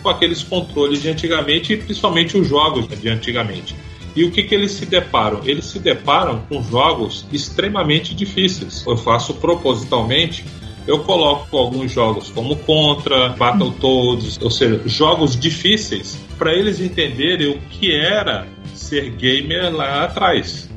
com aqueles controles de antigamente e principalmente os jogos de antigamente. E o que, que eles se deparam? Eles se deparam com jogos extremamente difíceis. Eu faço propositalmente eu coloco alguns jogos como Contra, Battletoads, ou seja, jogos difíceis para eles entenderem o que era ser gamer lá atrás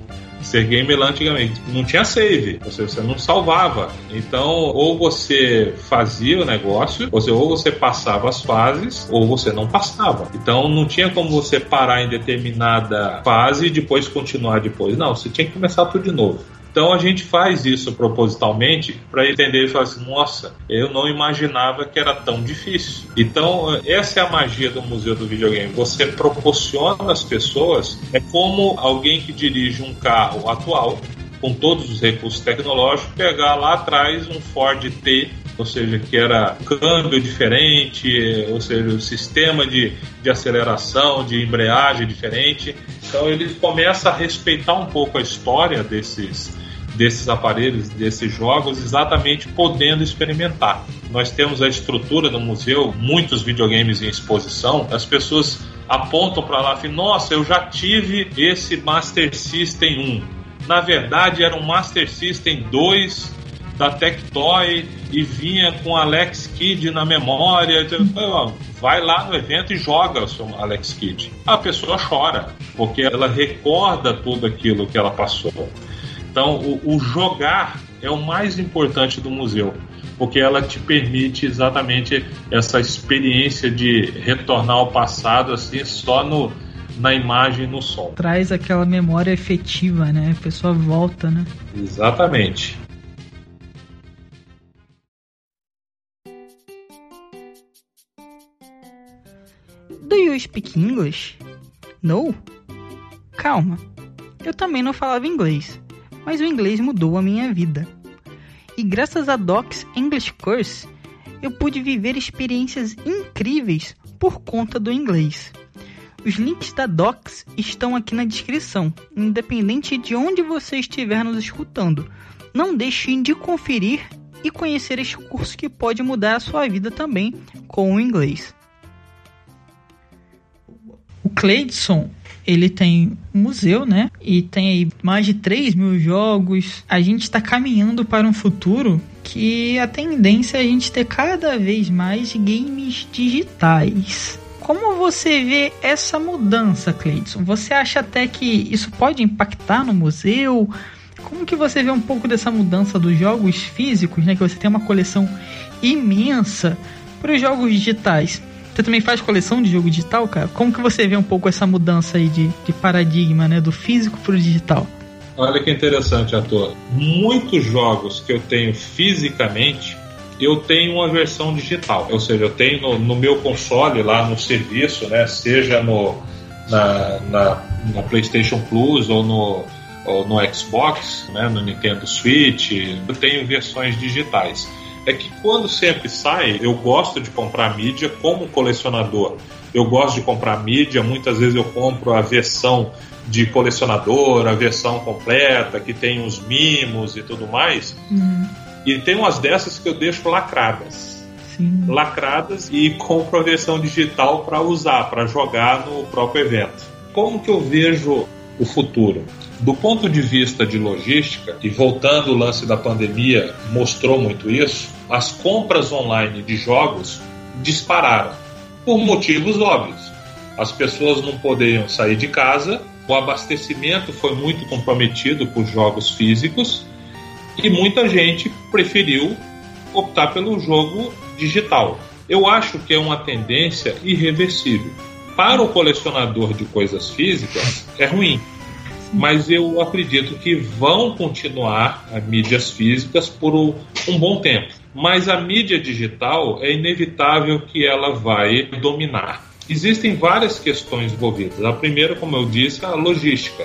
ser gamer lá antigamente não tinha save, ou seja, você não salvava. Então, ou você fazia o negócio, ou, seja, ou você passava as fases, ou você não passava. Então, não tinha como você parar em determinada fase e depois continuar depois. Não, você tinha que começar tudo de novo. Então a gente faz isso propositalmente para entender e falar assim: nossa, eu não imaginava que era tão difícil. Então, essa é a magia do Museu do Videogame. Você proporciona às pessoas, é como alguém que dirige um carro atual, com todos os recursos tecnológicos, pegar lá atrás um Ford T ou seja, que era câmbio diferente, ou seja, o sistema de, de aceleração, de embreagem diferente. Então ele começa a respeitar um pouco a história desses, desses aparelhos, desses jogos, exatamente podendo experimentar. Nós temos a estrutura no museu, muitos videogames em exposição, as pessoas apontam para lá e nossa, eu já tive esse Master System 1. Na verdade, era um Master System 2 da Tectoy e vinha com Alex Kidd na memória. Então, vai lá no evento e joga o Alex Kidd. A pessoa chora, porque ela recorda tudo aquilo que ela passou. Então, o, o jogar é o mais importante do museu, porque ela te permite exatamente essa experiência de retornar ao passado assim só no na imagem, no som. Traz aquela memória efetiva, né? A pessoa volta, né? Exatamente. Do you speak English? No? Calma, eu também não falava inglês, mas o inglês mudou a minha vida. E graças a Doc's English Course, eu pude viver experiências incríveis por conta do inglês. Os links da Docs estão aqui na descrição, independente de onde você estiver nos escutando. Não deixe de conferir e conhecer este curso que pode mudar a sua vida também com o inglês. O Cleidson, ele tem um museu, né? E tem aí mais de 3 mil jogos. A gente está caminhando para um futuro que a tendência é a gente ter cada vez mais games digitais. Como você vê essa mudança, Cleidson? Você acha até que isso pode impactar no museu? Como que você vê um pouco dessa mudança dos jogos físicos, né? Que você tem uma coleção imensa para os jogos digitais. Você também faz coleção de jogo digital, cara? Como que você vê um pouco essa mudança aí de, de paradigma, né? Do físico para o digital? Olha que interessante, ator. Muitos jogos que eu tenho fisicamente, eu tenho uma versão digital. Ou seja, eu tenho no, no meu console, lá no serviço, né? Seja no, na, na, na PlayStation Plus ou no, ou no Xbox, né, no Nintendo Switch, eu tenho versões digitais. É que quando sempre sai, eu gosto de comprar mídia como colecionador. Eu gosto de comprar mídia, muitas vezes eu compro a versão de colecionador, a versão completa, que tem os mimos e tudo mais. Uhum. E tem umas dessas que eu deixo lacradas. Sim. Lacradas e compro a versão digital para usar, para jogar no próprio evento. Como que eu vejo o futuro? Do ponto de vista de logística, e voltando o lance da pandemia mostrou muito isso, as compras online de jogos dispararam por motivos óbvios. As pessoas não poderiam sair de casa, o abastecimento foi muito comprometido por jogos físicos e muita gente preferiu optar pelo jogo digital. Eu acho que é uma tendência irreversível. Para o colecionador de coisas físicas, é ruim mas eu acredito que vão continuar as mídias físicas por um bom tempo. Mas a mídia digital é inevitável que ela vai dominar. Existem várias questões envolvidas. A primeira, como eu disse, é a logística.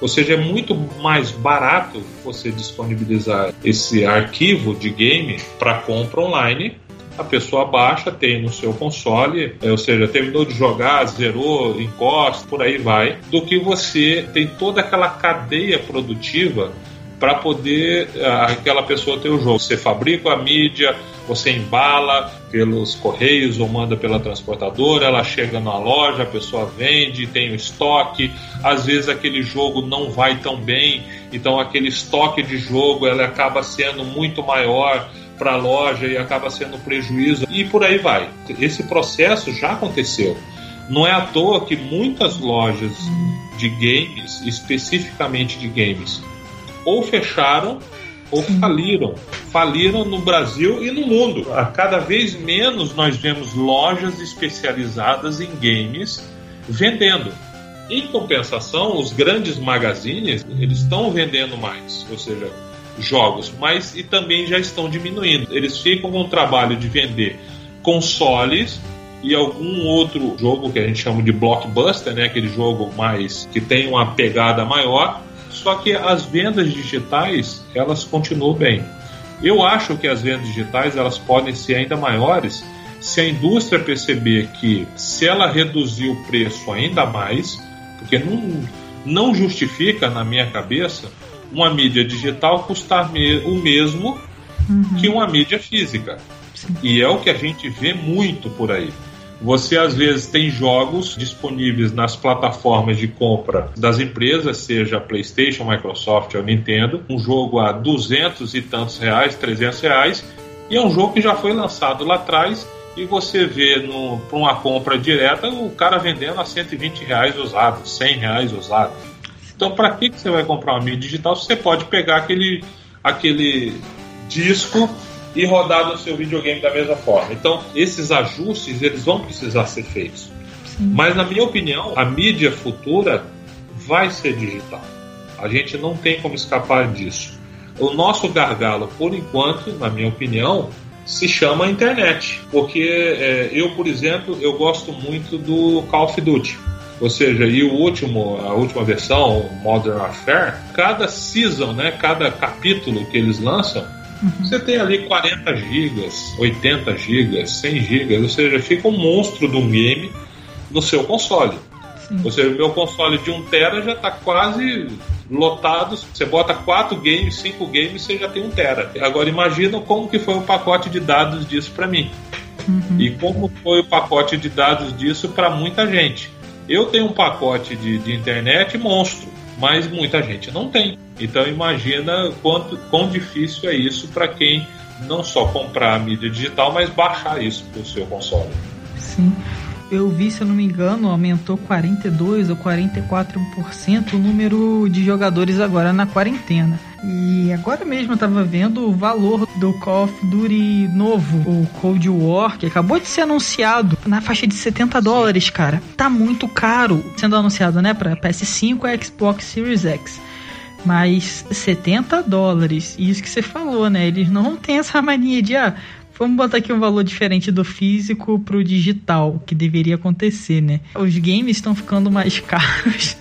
Ou seja, é muito mais barato você disponibilizar esse arquivo de game para compra online. A pessoa baixa, tem no seu console, é, ou seja, terminou de jogar, zerou, encosta, por aí vai, do que você tem toda aquela cadeia produtiva para poder aquela pessoa ter o jogo. Você fabrica a mídia, você embala pelos correios ou manda pela transportadora, ela chega na loja, a pessoa vende, tem o estoque. Às vezes aquele jogo não vai tão bem, então aquele estoque de jogo ela acaba sendo muito maior para a loja e acaba sendo prejuízo e por aí vai. Esse processo já aconteceu. Não é à toa que muitas lojas de games, especificamente de games, ou fecharam ou faliram. Faliram no Brasil e no mundo. A cada vez menos nós vemos lojas especializadas em games vendendo. Em compensação, os grandes magazines eles estão vendendo mais, ou seja, jogos, mas e também já estão diminuindo. Eles ficam com o trabalho de vender consoles e algum outro jogo que a gente chama de blockbuster, né, aquele jogo mais que tem uma pegada maior. Só que as vendas digitais elas continuam bem. Eu acho que as vendas digitais elas podem ser ainda maiores se a indústria perceber que se ela reduzir o preço ainda mais, porque não, não justifica na minha cabeça uma mídia digital custar o mesmo uhum. que uma mídia física. Sim. E é o que a gente vê muito por aí. Você às vezes tem jogos disponíveis nas plataformas de compra das empresas, seja PlayStation, Microsoft ou Nintendo, um jogo a duzentos e tantos reais, 300 reais, e é um jogo que já foi lançado lá atrás e você vê para uma compra direta o cara vendendo a 120 reais usado, 100 reais usado. Então, para que, que você vai comprar uma mídia digital se você pode pegar aquele, aquele disco e rodar no seu videogame da mesma forma? Então, esses ajustes eles vão precisar ser feitos. Sim. Mas, na minha opinião, a mídia futura vai ser digital. A gente não tem como escapar disso. O nosso gargalo, por enquanto, na minha opinião, se chama internet. Porque é, eu, por exemplo, eu gosto muito do Call of Duty. Ou seja, e o último, a última versão, Modern Warfare, cada season, né, cada capítulo que eles lançam, uhum. você tem ali 40 gigas, 80 gigas, 100 gigas, ou seja, fica um monstro de um game no seu console. Sim. Ou seja, o meu console de 1 tera já está quase lotado. Você bota 4 games, 5 games, você já tem 1 tera. Agora imagina como que foi o pacote de dados disso para mim. Uhum. E como foi o pacote de dados disso para muita gente. Eu tenho um pacote de, de internet monstro, mas muita gente não tem. Então imagina quanto quão difícil é isso para quem não só comprar a mídia digital, mas baixar isso para o seu console. Sim. Eu vi, se eu não me engano, aumentou 42 ou 44% o número de jogadores agora na quarentena. E agora mesmo eu tava vendo o valor do Call of Duty novo, o Cold War, que acabou de ser anunciado na faixa de 70 dólares, cara. Tá muito caro sendo anunciado, né, para PS5 e Xbox Series X mas 70 dólares. Isso que você falou, né? Eles não têm essa mania de ah, Vamos botar aqui um valor diferente do físico pro digital, que deveria acontecer, né? Os games estão ficando mais caros,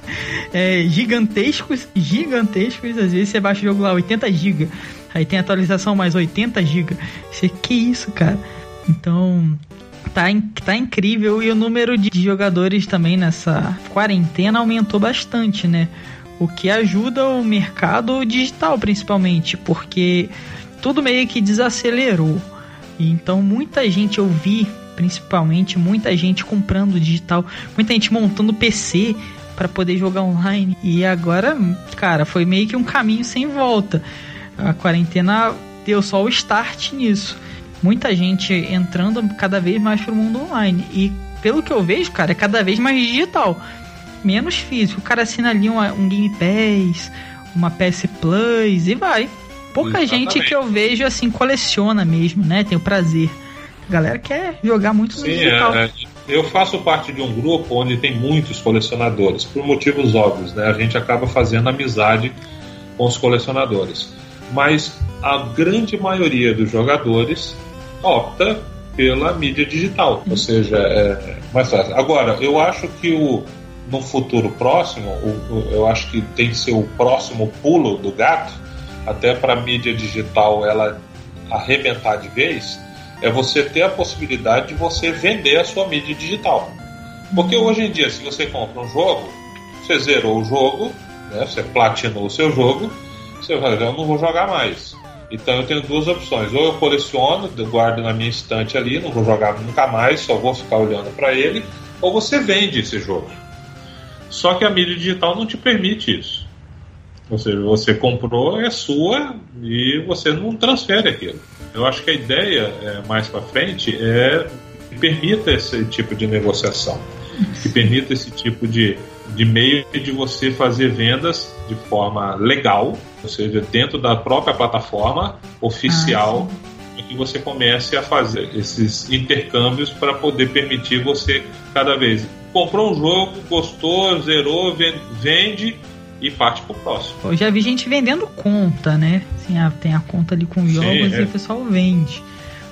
é, gigantescos, gigantescos. Às vezes você baixa o jogo lá 80 GB, aí tem atualização mais 80 GB. Você, que isso, cara? Então, tá, tá incrível e o número de jogadores também nessa quarentena aumentou bastante, né? O que ajuda o mercado digital, principalmente, porque tudo meio que desacelerou. Então muita gente eu vi, principalmente muita gente comprando digital, muita gente montando PC para poder jogar online. E agora, cara, foi meio que um caminho sem volta. A quarentena deu só o start nisso. Muita gente entrando cada vez mais pro mundo online. E pelo que eu vejo, cara, é cada vez mais digital. Menos físico. O cara assina ali um, um Game Pass, uma PS Plus e vai pouca Exatamente. gente que eu vejo assim coleciona mesmo, né? Tem o prazer. A galera quer jogar muito Sim, digital. É, é, eu faço parte de um grupo onde tem muitos colecionadores, por motivos óbvios, né? A gente acaba fazendo amizade com os colecionadores. Mas a grande maioria dos jogadores opta pela mídia digital, ou seja, é mais fácil. Agora, eu acho que o no futuro próximo, o, eu acho que tem que ser o próximo pulo do gato, até para mídia digital ela arrebentar de vez, é você ter a possibilidade de você vender a sua mídia digital. Porque hoje em dia, se você compra um jogo, você zerou o jogo, né, você platinou o seu jogo, você vai eu não vou jogar mais. Então eu tenho duas opções: ou eu coleciono, eu guardo na minha estante ali, não vou jogar nunca mais, só vou ficar olhando para ele, ou você vende esse jogo. Só que a mídia digital não te permite isso. Ou seja, você comprou, é sua e você não transfere aquilo. Eu acho que a ideia é, mais para frente é que permita esse tipo de negociação, que permita esse tipo de, de meio de você fazer vendas de forma legal, ou seja, dentro da própria plataforma oficial, ah, que você comece a fazer esses intercâmbios para poder permitir você cada vez comprou um jogo, gostou, zerou, vende e parte pro próximo. Eu já vi gente vendendo conta, né? Assim, a, tem a conta ali com jogos Sim, é. e o pessoal vende.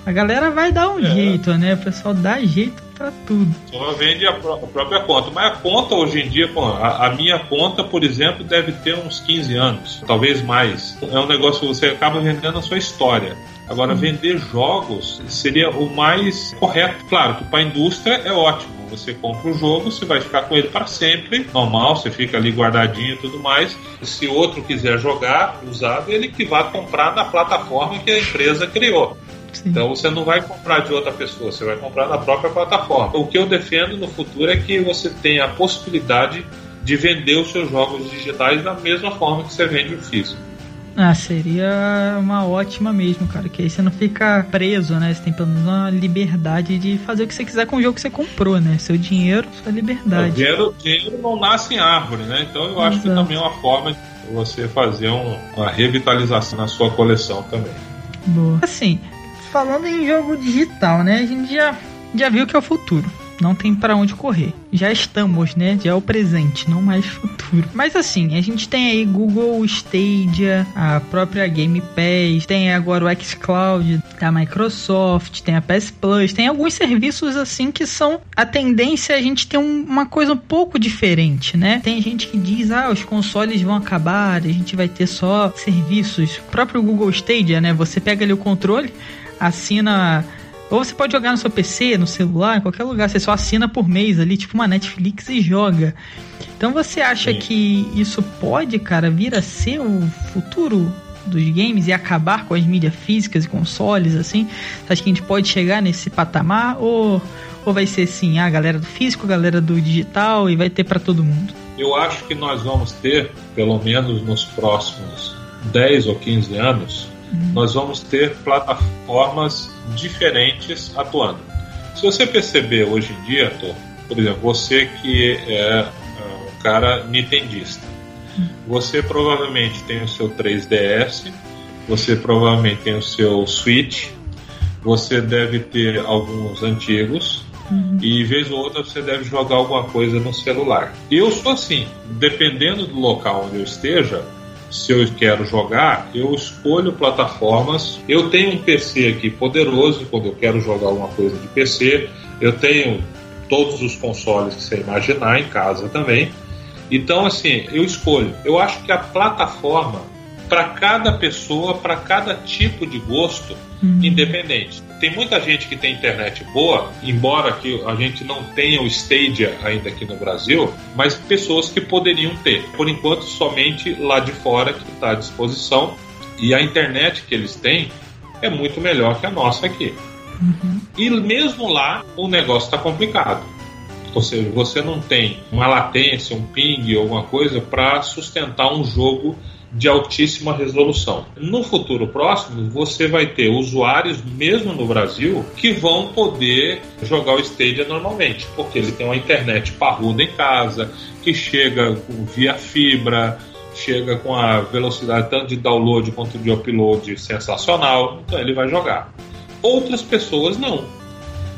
A galera vai dar um é. jeito, né? O pessoal dá jeito para tudo. Só vende a, a, própria conta. Mas a conta hoje em dia, pô, a, a, minha conta, por exemplo, deve ter uns 15 anos, talvez mais. É um negócio que você acaba vendendo a sua história. Agora, vender jogos seria o mais correto. Claro que para a indústria é ótimo. Você compra o jogo, você vai ficar com ele para sempre, normal, você fica ali guardadinho e tudo mais. Se outro quiser jogar usado, ele que vai comprar na plataforma que a empresa criou. Sim. Então você não vai comprar de outra pessoa, você vai comprar na própria plataforma. O que eu defendo no futuro é que você tenha a possibilidade de vender os seus jogos digitais da mesma forma que você vende o físico. Ah, seria uma ótima mesmo, cara. Que aí você não fica preso, né? Você tem pelo menos uma liberdade de fazer o que você quiser com o jogo que você comprou, né? Seu dinheiro, sua liberdade. O dinheiro, dinheiro não nasce em árvore, né? Então eu Exato. acho que também é uma forma de você fazer um, uma revitalização na sua coleção também. Boa. Assim, falando em jogo digital, né? A gente já, já viu que é o futuro. Não tem para onde correr. Já estamos, né? Já é o presente, não mais futuro. Mas assim, a gente tem aí Google Stadia, a própria Game Pass, tem agora o xCloud da Microsoft, tem a PS Plus, tem alguns serviços assim que são a tendência é a gente ter um, uma coisa um pouco diferente, né? Tem gente que diz, ah, os consoles vão acabar, a gente vai ter só serviços. O próprio Google Stadia, né? Você pega ali o controle, assina ou você pode jogar no seu PC, no celular, em qualquer lugar. Você só assina por mês ali, tipo uma Netflix e joga. Então você acha Sim. que isso pode, cara, vir a ser o futuro dos games e acabar com as mídias físicas e consoles, assim? Você acha que a gente pode chegar nesse patamar? Ou, ou vai ser assim, a galera do físico, a galera do digital e vai ter para todo mundo? Eu acho que nós vamos ter, pelo menos nos próximos 10 ou 15 anos. Nós vamos ter plataformas diferentes atuando. Se você perceber hoje em dia, por exemplo, você que é, é um cara nintendista, você provavelmente tem o seu 3DS, você provavelmente tem o seu Switch, você deve ter alguns antigos, Uhum. E vez ou outra você deve jogar alguma coisa no celular. Eu sou assim, dependendo do local onde eu esteja, se eu quero jogar, eu escolho plataformas. Eu tenho um PC aqui poderoso quando eu quero jogar alguma coisa de PC. Eu tenho todos os consoles que você imaginar em casa também. Então, assim, eu escolho. Eu acho que a plataforma, para cada pessoa, para cada tipo de gosto, uhum. independente. Tem muita gente que tem internet boa, embora que a gente não tenha o Stadia ainda aqui no Brasil, mas pessoas que poderiam ter. Por enquanto, somente lá de fora que está à disposição. E a internet que eles têm é muito melhor que a nossa aqui. Uhum. E mesmo lá, o negócio está complicado. Ou seja, você não tem uma latência, um ping, alguma coisa para sustentar um jogo de altíssima resolução. No futuro próximo, você vai ter usuários, mesmo no Brasil, que vão poder jogar o Stadia normalmente, porque ele tem uma internet parruda em casa, que chega via fibra, chega com a velocidade tanto de download quanto de upload sensacional, então ele vai jogar. Outras pessoas não.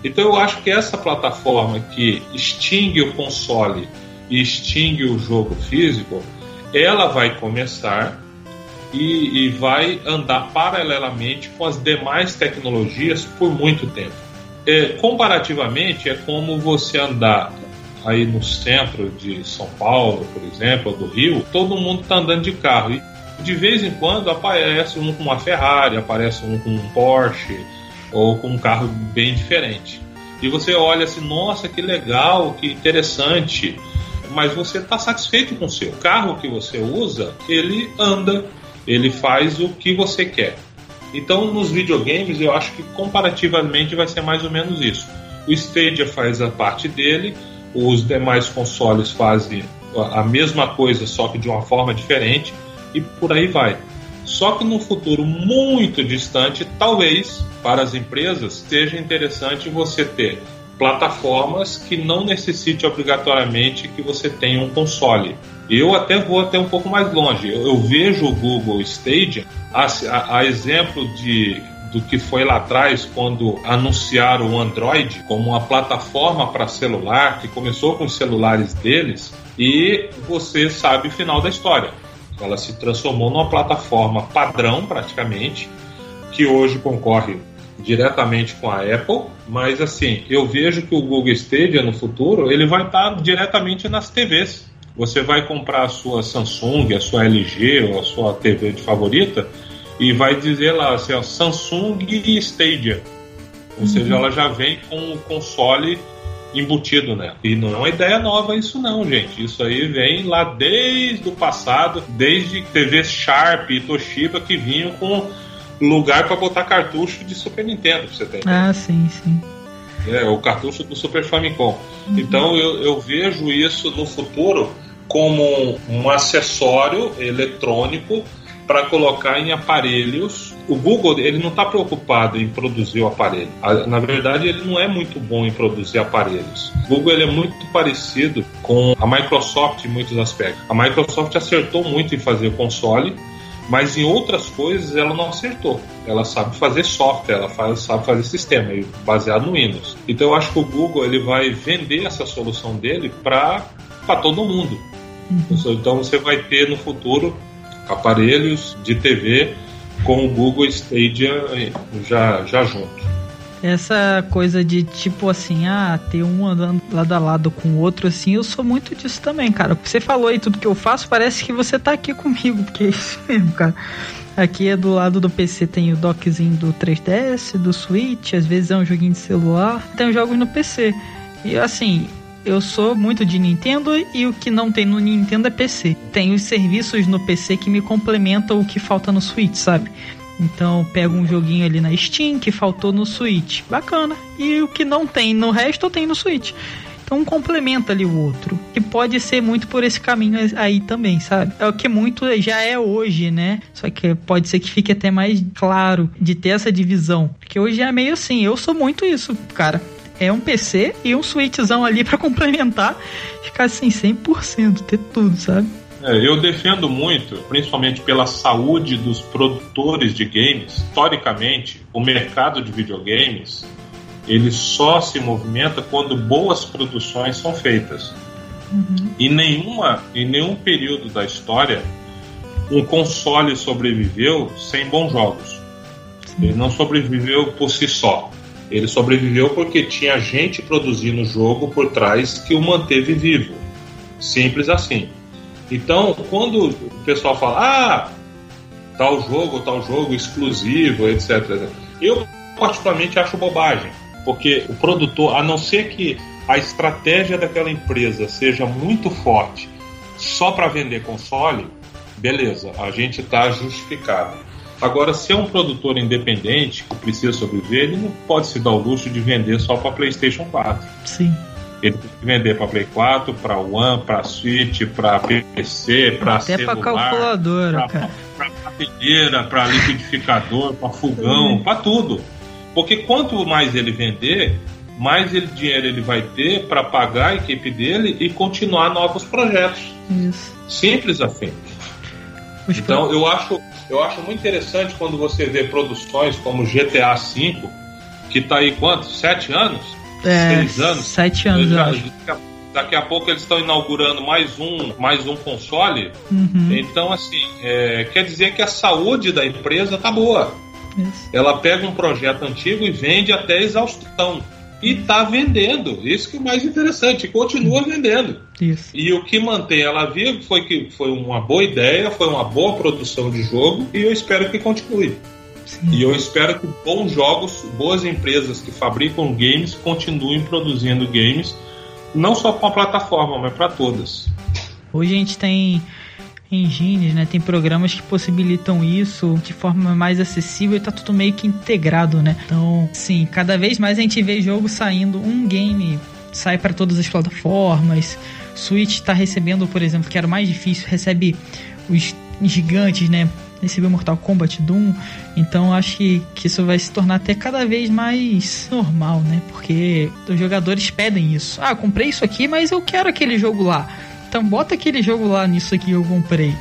Então eu acho que essa plataforma que extingue o console e extingue o jogo físico ela vai começar e, e, vai andar paralelamente com as demais tecnologias por muito tempo. É, comparativamente, é como você andar aí no centro de São Paulo, por exemplo, ou do Rio, todo mundo está andando de carro. E de vez em quando aparece um com uma Ferrari, aparece um com um Porsche, ou com um carro bem diferente. E você olha assim, nossa, que legal, que interessante mas você está satisfeito com o seu. Carro que você usa, ele anda, ele faz o que você quer. Então, nos videogames, eu acho que comparativamente vai ser mais ou menos isso. O Stadia faz a parte dele, os demais consoles fazem a mesma coisa, só que de uma forma diferente, e por aí vai. Só que no futuro muito distante, talvez para as empresas seja interessante você ter plataformas que não necessite obrigatoriamente que você tenha um console. Eu até vou até um pouco mais longe. Eu, eu vejo o Google Stadia a, a, a, exemplo de do que foi lá atrás quando anunciaram o Android como uma plataforma para celular que começou com os celulares deles e você sabe o final da história. Ela se transformou numa plataforma padrão praticamente que hoje concorre diretamente com a Apple, mas assim, eu vejo que o Google Stadia no futuro, ele vai estar diretamente nas TVs. Você vai comprar a sua Samsung, a sua LG ou a sua TV de favorita e vai dizer lá assim, ó, Samsung Stadia. Ou uhum. seja, ela já vem com o console embutido nela. E não é uma ideia nova isso não, gente. Isso aí vem lá desde o passado, desde TV Sharp e Toshiba que vinham com lugar para botar cartucho de Super Nintendo, pra você ter. Ah, sim, sim. É, o cartucho do Super Famicom. Uhum. Então eu, eu vejo isso no futuro como um acessório eletrônico para colocar em aparelhos. O Google ele não está preocupado em produzir o aparelho. Na verdade, ele não é muito bom em produzir aparelhos. O Google ele é muito parecido com a Microsoft em muitos aspectos. A Microsoft acertou muito em fazer console Mas em outras coisas ela não acertou. Ela sabe fazer software, ela faz, sabe fazer sistema baseado no Windows. Então eu acho que o Google ele vai vender essa solução dele para todo mundo. Uhum. Então você vai ter no futuro aparelhos de TV com o Google Stadia já, já junto. Essa coisa de tipo assim, ah, ter um andando lado a lado com o outro, assim, eu sou muito disso também, cara. Você falou aí tudo que eu faço, parece que você tá aqui comigo, porque é isso mesmo, cara. Aqui é do lado do PC tem o dockzinho do 3DS, do Switch, às vezes é um joguinho de celular, tem jogos no PC. E assim, eu sou muito de Nintendo e o que não tem no Nintendo é PC. Tem os serviços no PC que me complementam o que falta no Switch, sabe? Então pego um joguinho ali na Steam que faltou no Switch. Bacana. E o que não tem no resto tenho no Switch. Então um complementa ali o outro. E pode ser muito por esse caminho aí também, sabe? É o que muito já é hoje, né? Só que pode ser que fique até mais claro de ter essa divisão. Porque hoje é meio assim, eu sou muito isso, cara. É um PC e um Switchzão ali para complementar, ficar assim 100%, ter tudo, sabe? É, eu defendo muito, principalmente pela saúde dos produtores de games. Historicamente, o mercado de videogames ele só se movimenta quando boas produções são feitas. Uhum. Em, nenhuma, em nenhum período da história um console sobreviveu sem bons jogos. Ele não sobreviveu por si só. Ele sobreviveu porque tinha gente produzindo o jogo por trás que o manteve vivo. Simples assim. Então, quando o pessoal fala, ah, tal jogo, tal jogo exclusivo, etc. Eu, particularmente, acho bobagem, porque o produtor, a não ser que a estratégia daquela empresa seja muito forte só para vender console, beleza, a gente está justificado. Agora, se é um produtor independente que precisa sobreviver, ele não pode se dar o luxo de vender só para PlayStation 4. Sim. Ele tem que vender para Play 4, para One, para Switch, para PC, para celular. Até para calculadora. Para batedeira, para liquidificador, para fogão, uhum. para tudo. Porque quanto mais ele vender, mais ele, dinheiro ele vai ter para pagar a equipe dele e continuar novos projetos. Isso. Simples assim. Então eu acho, eu acho muito interessante quando você vê produções como GTA V, que está aí quantos? Sete anos? É, seis anos. Sete anos, já, Daqui a pouco eles estão inaugurando mais um, mais um console. Uhum. Então, assim, é, quer dizer que a saúde da empresa tá boa. Isso. Ela pega um projeto antigo e vende até exaustão. E está vendendo. Isso que é o mais interessante. Continua uhum. vendendo. Isso. E o que mantém ela viva foi que foi uma boa ideia, foi uma boa produção de jogo e eu espero que continue. Sim. E eu espero que bons jogos, boas empresas que fabricam games continuem produzindo games, não só para a plataforma, mas para todas. Hoje a gente tem engines, né? Tem programas que possibilitam isso de forma mais acessível e tá tudo meio que integrado, né? Então, sim, cada vez mais a gente vê jogo saindo, um game sai para todas as plataformas. Switch está recebendo, por exemplo, que era o mais difícil, recebe os gigantes, né? Recebeu Mortal Kombat Doom. Então acho que, que isso vai se tornar até cada vez mais normal, né? Porque os jogadores pedem isso. Ah, comprei isso aqui, mas eu quero aquele jogo lá. Então bota aquele jogo lá nisso aqui que eu comprei.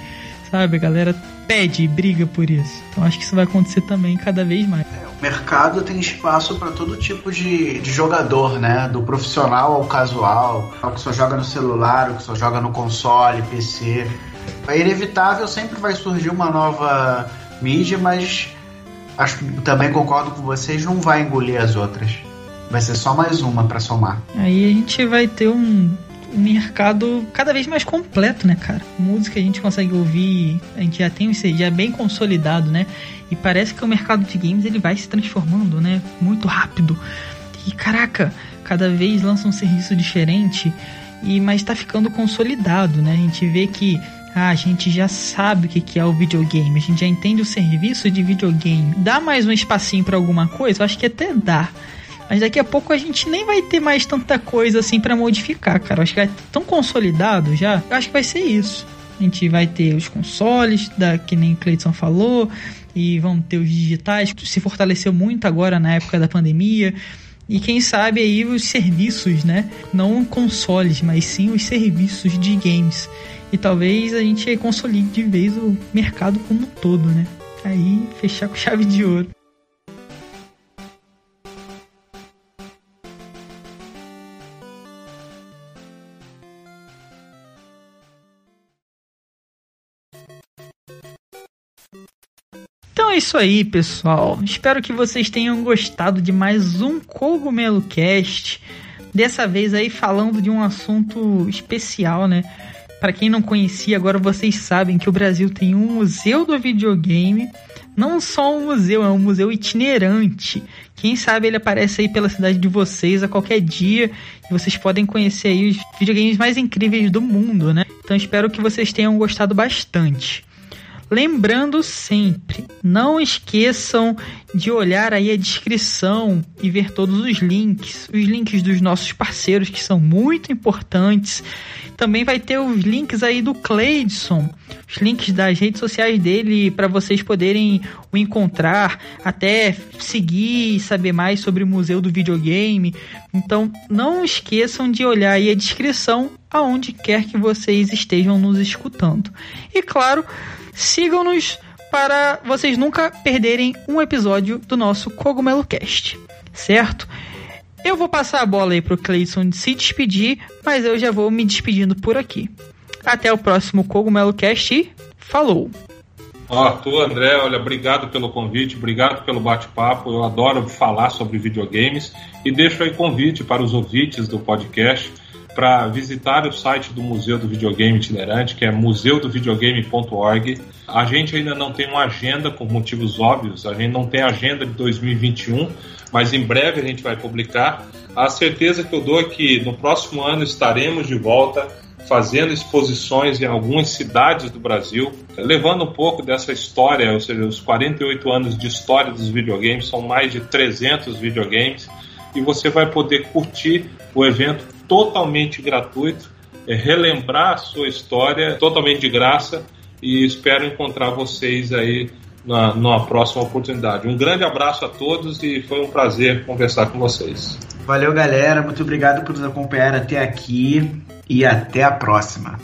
Sabe, a galera pede e briga por isso. Então acho que isso vai acontecer também cada vez mais. É, o mercado tem espaço para todo tipo de, de jogador, né? Do profissional ao casual, ao que só joga no celular, o que só joga no console, PC. É inevitável, sempre vai surgir uma nova mídia, mas acho também concordo com vocês, não vai engolir as outras. Vai ser só mais uma para somar. Aí a gente vai ter um, um mercado cada vez mais completo, né, cara? Música a gente consegue ouvir, a gente já tem isso já é bem consolidado, né? E parece que o mercado de games ele vai se transformando, né? Muito rápido. E caraca, cada vez lança um serviço diferente e mas está ficando consolidado, né? A gente vê que ah, a gente já sabe o que é o videogame, a gente já entende o serviço de videogame. Dá mais um espacinho para alguma coisa? Eu acho que até dá. Mas daqui a pouco a gente nem vai ter mais tanta coisa assim para modificar, cara. Eu acho que é tão consolidado já. Eu acho que vai ser isso. A gente vai ter os consoles, da, que nem o Cleiton falou, e vão ter os digitais, que se fortaleceu muito agora na época da pandemia. E quem sabe aí os serviços, né? Não consoles, mas sim os serviços de games. E talvez a gente consolide de vez o mercado como um todo, né? Aí fechar com chave de ouro. Então é isso aí, pessoal. Espero que vocês tenham gostado de mais um Cogumelo Cast. Dessa vez aí falando de um assunto especial, né? Para quem não conhecia, agora vocês sabem que o Brasil tem um museu do videogame. Não só um museu, é um museu itinerante. Quem sabe ele aparece aí pela cidade de vocês a qualquer dia e vocês podem conhecer aí os videogames mais incríveis do mundo, né? Então espero que vocês tenham gostado bastante. Lembrando sempre, não esqueçam de olhar aí a descrição e ver todos os links, os links dos nossos parceiros que são muito importantes. Também vai ter os links aí do Cleidson, os links das redes sociais dele para vocês poderem o encontrar, até seguir e saber mais sobre o Museu do Videogame. Então, não esqueçam de olhar aí a descrição aonde quer que vocês estejam nos escutando. E claro, sigam-nos para vocês nunca perderem um episódio do nosso Cogumelo Cast, certo? Eu vou passar a bola aí pro Cleison se despedir, mas eu já vou me despedindo por aqui. Até o próximo Cogumelo Cast e falou! Tu, André, olha, obrigado pelo convite, obrigado pelo bate-papo. Eu adoro falar sobre videogames e deixo aí convite para os ouvintes do podcast para visitar o site do Museu do Videogame Itinerante, que é museudovideogame.org. A gente ainda não tem uma agenda por motivos óbvios, a gente não tem agenda de 2021, mas em breve a gente vai publicar. A certeza que eu dou é que no próximo ano estaremos de volta fazendo exposições em algumas cidades do Brasil, levando um pouco dessa história, ou seja, os 48 anos de história dos videogames, são mais de 300 videogames, e você vai poder curtir o evento totalmente gratuito, é, relembrar a sua história totalmente de graça e espero encontrar vocês aí na, numa próxima oportunidade. Um grande abraço a todos e foi um prazer conversar com vocês. Valeu, galera. Muito obrigado por nos acompanhar até aqui e até a próxima.